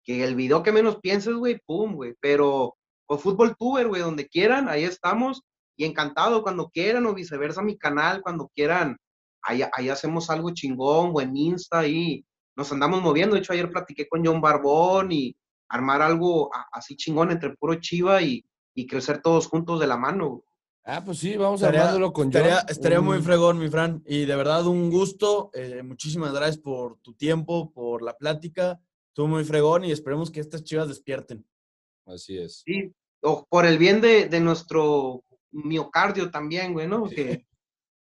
que el video que menos piensas, güey, pum, güey. Pero, o fútbol tuber, güey, donde quieran, ahí estamos. Y encantado cuando quieran, o viceversa, mi canal, cuando quieran. Ahí, ahí hacemos algo chingón, o en Insta, ahí nos andamos moviendo. De hecho, ayer platiqué con John Barbón y armar algo así chingón entre puro chiva y, y crecer todos juntos de la mano. Ah, pues sí, vamos Estaría, armándolo con estaría, John. estaría muy Un- fregón, mi Fran. Y de verdad, un gusto. eh, muchísimas gracias por tu tiempo, por la plática. Estuvo muy fregón y esperemos que estas chivas despierten. Así es. Sí, o por el bien de, de nuestro miocardio también, güey, ¿no? Que,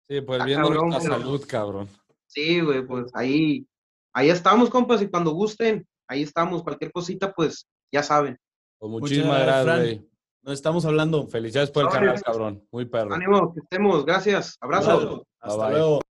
Sí, por el bien de nuestra pero- salud, cabrón. sí, güey, pues ahí, ahí estamos, compas, y cuando gusten, ahí estamos. Cualquier cosita, pues ya saben. Pues muchísimas gracias, güey. Nos estamos hablando. Felicidades por el canal, cabrón. Muy perro. Ánimo, que estemos. Gracias. Abrazo. Hasta luego.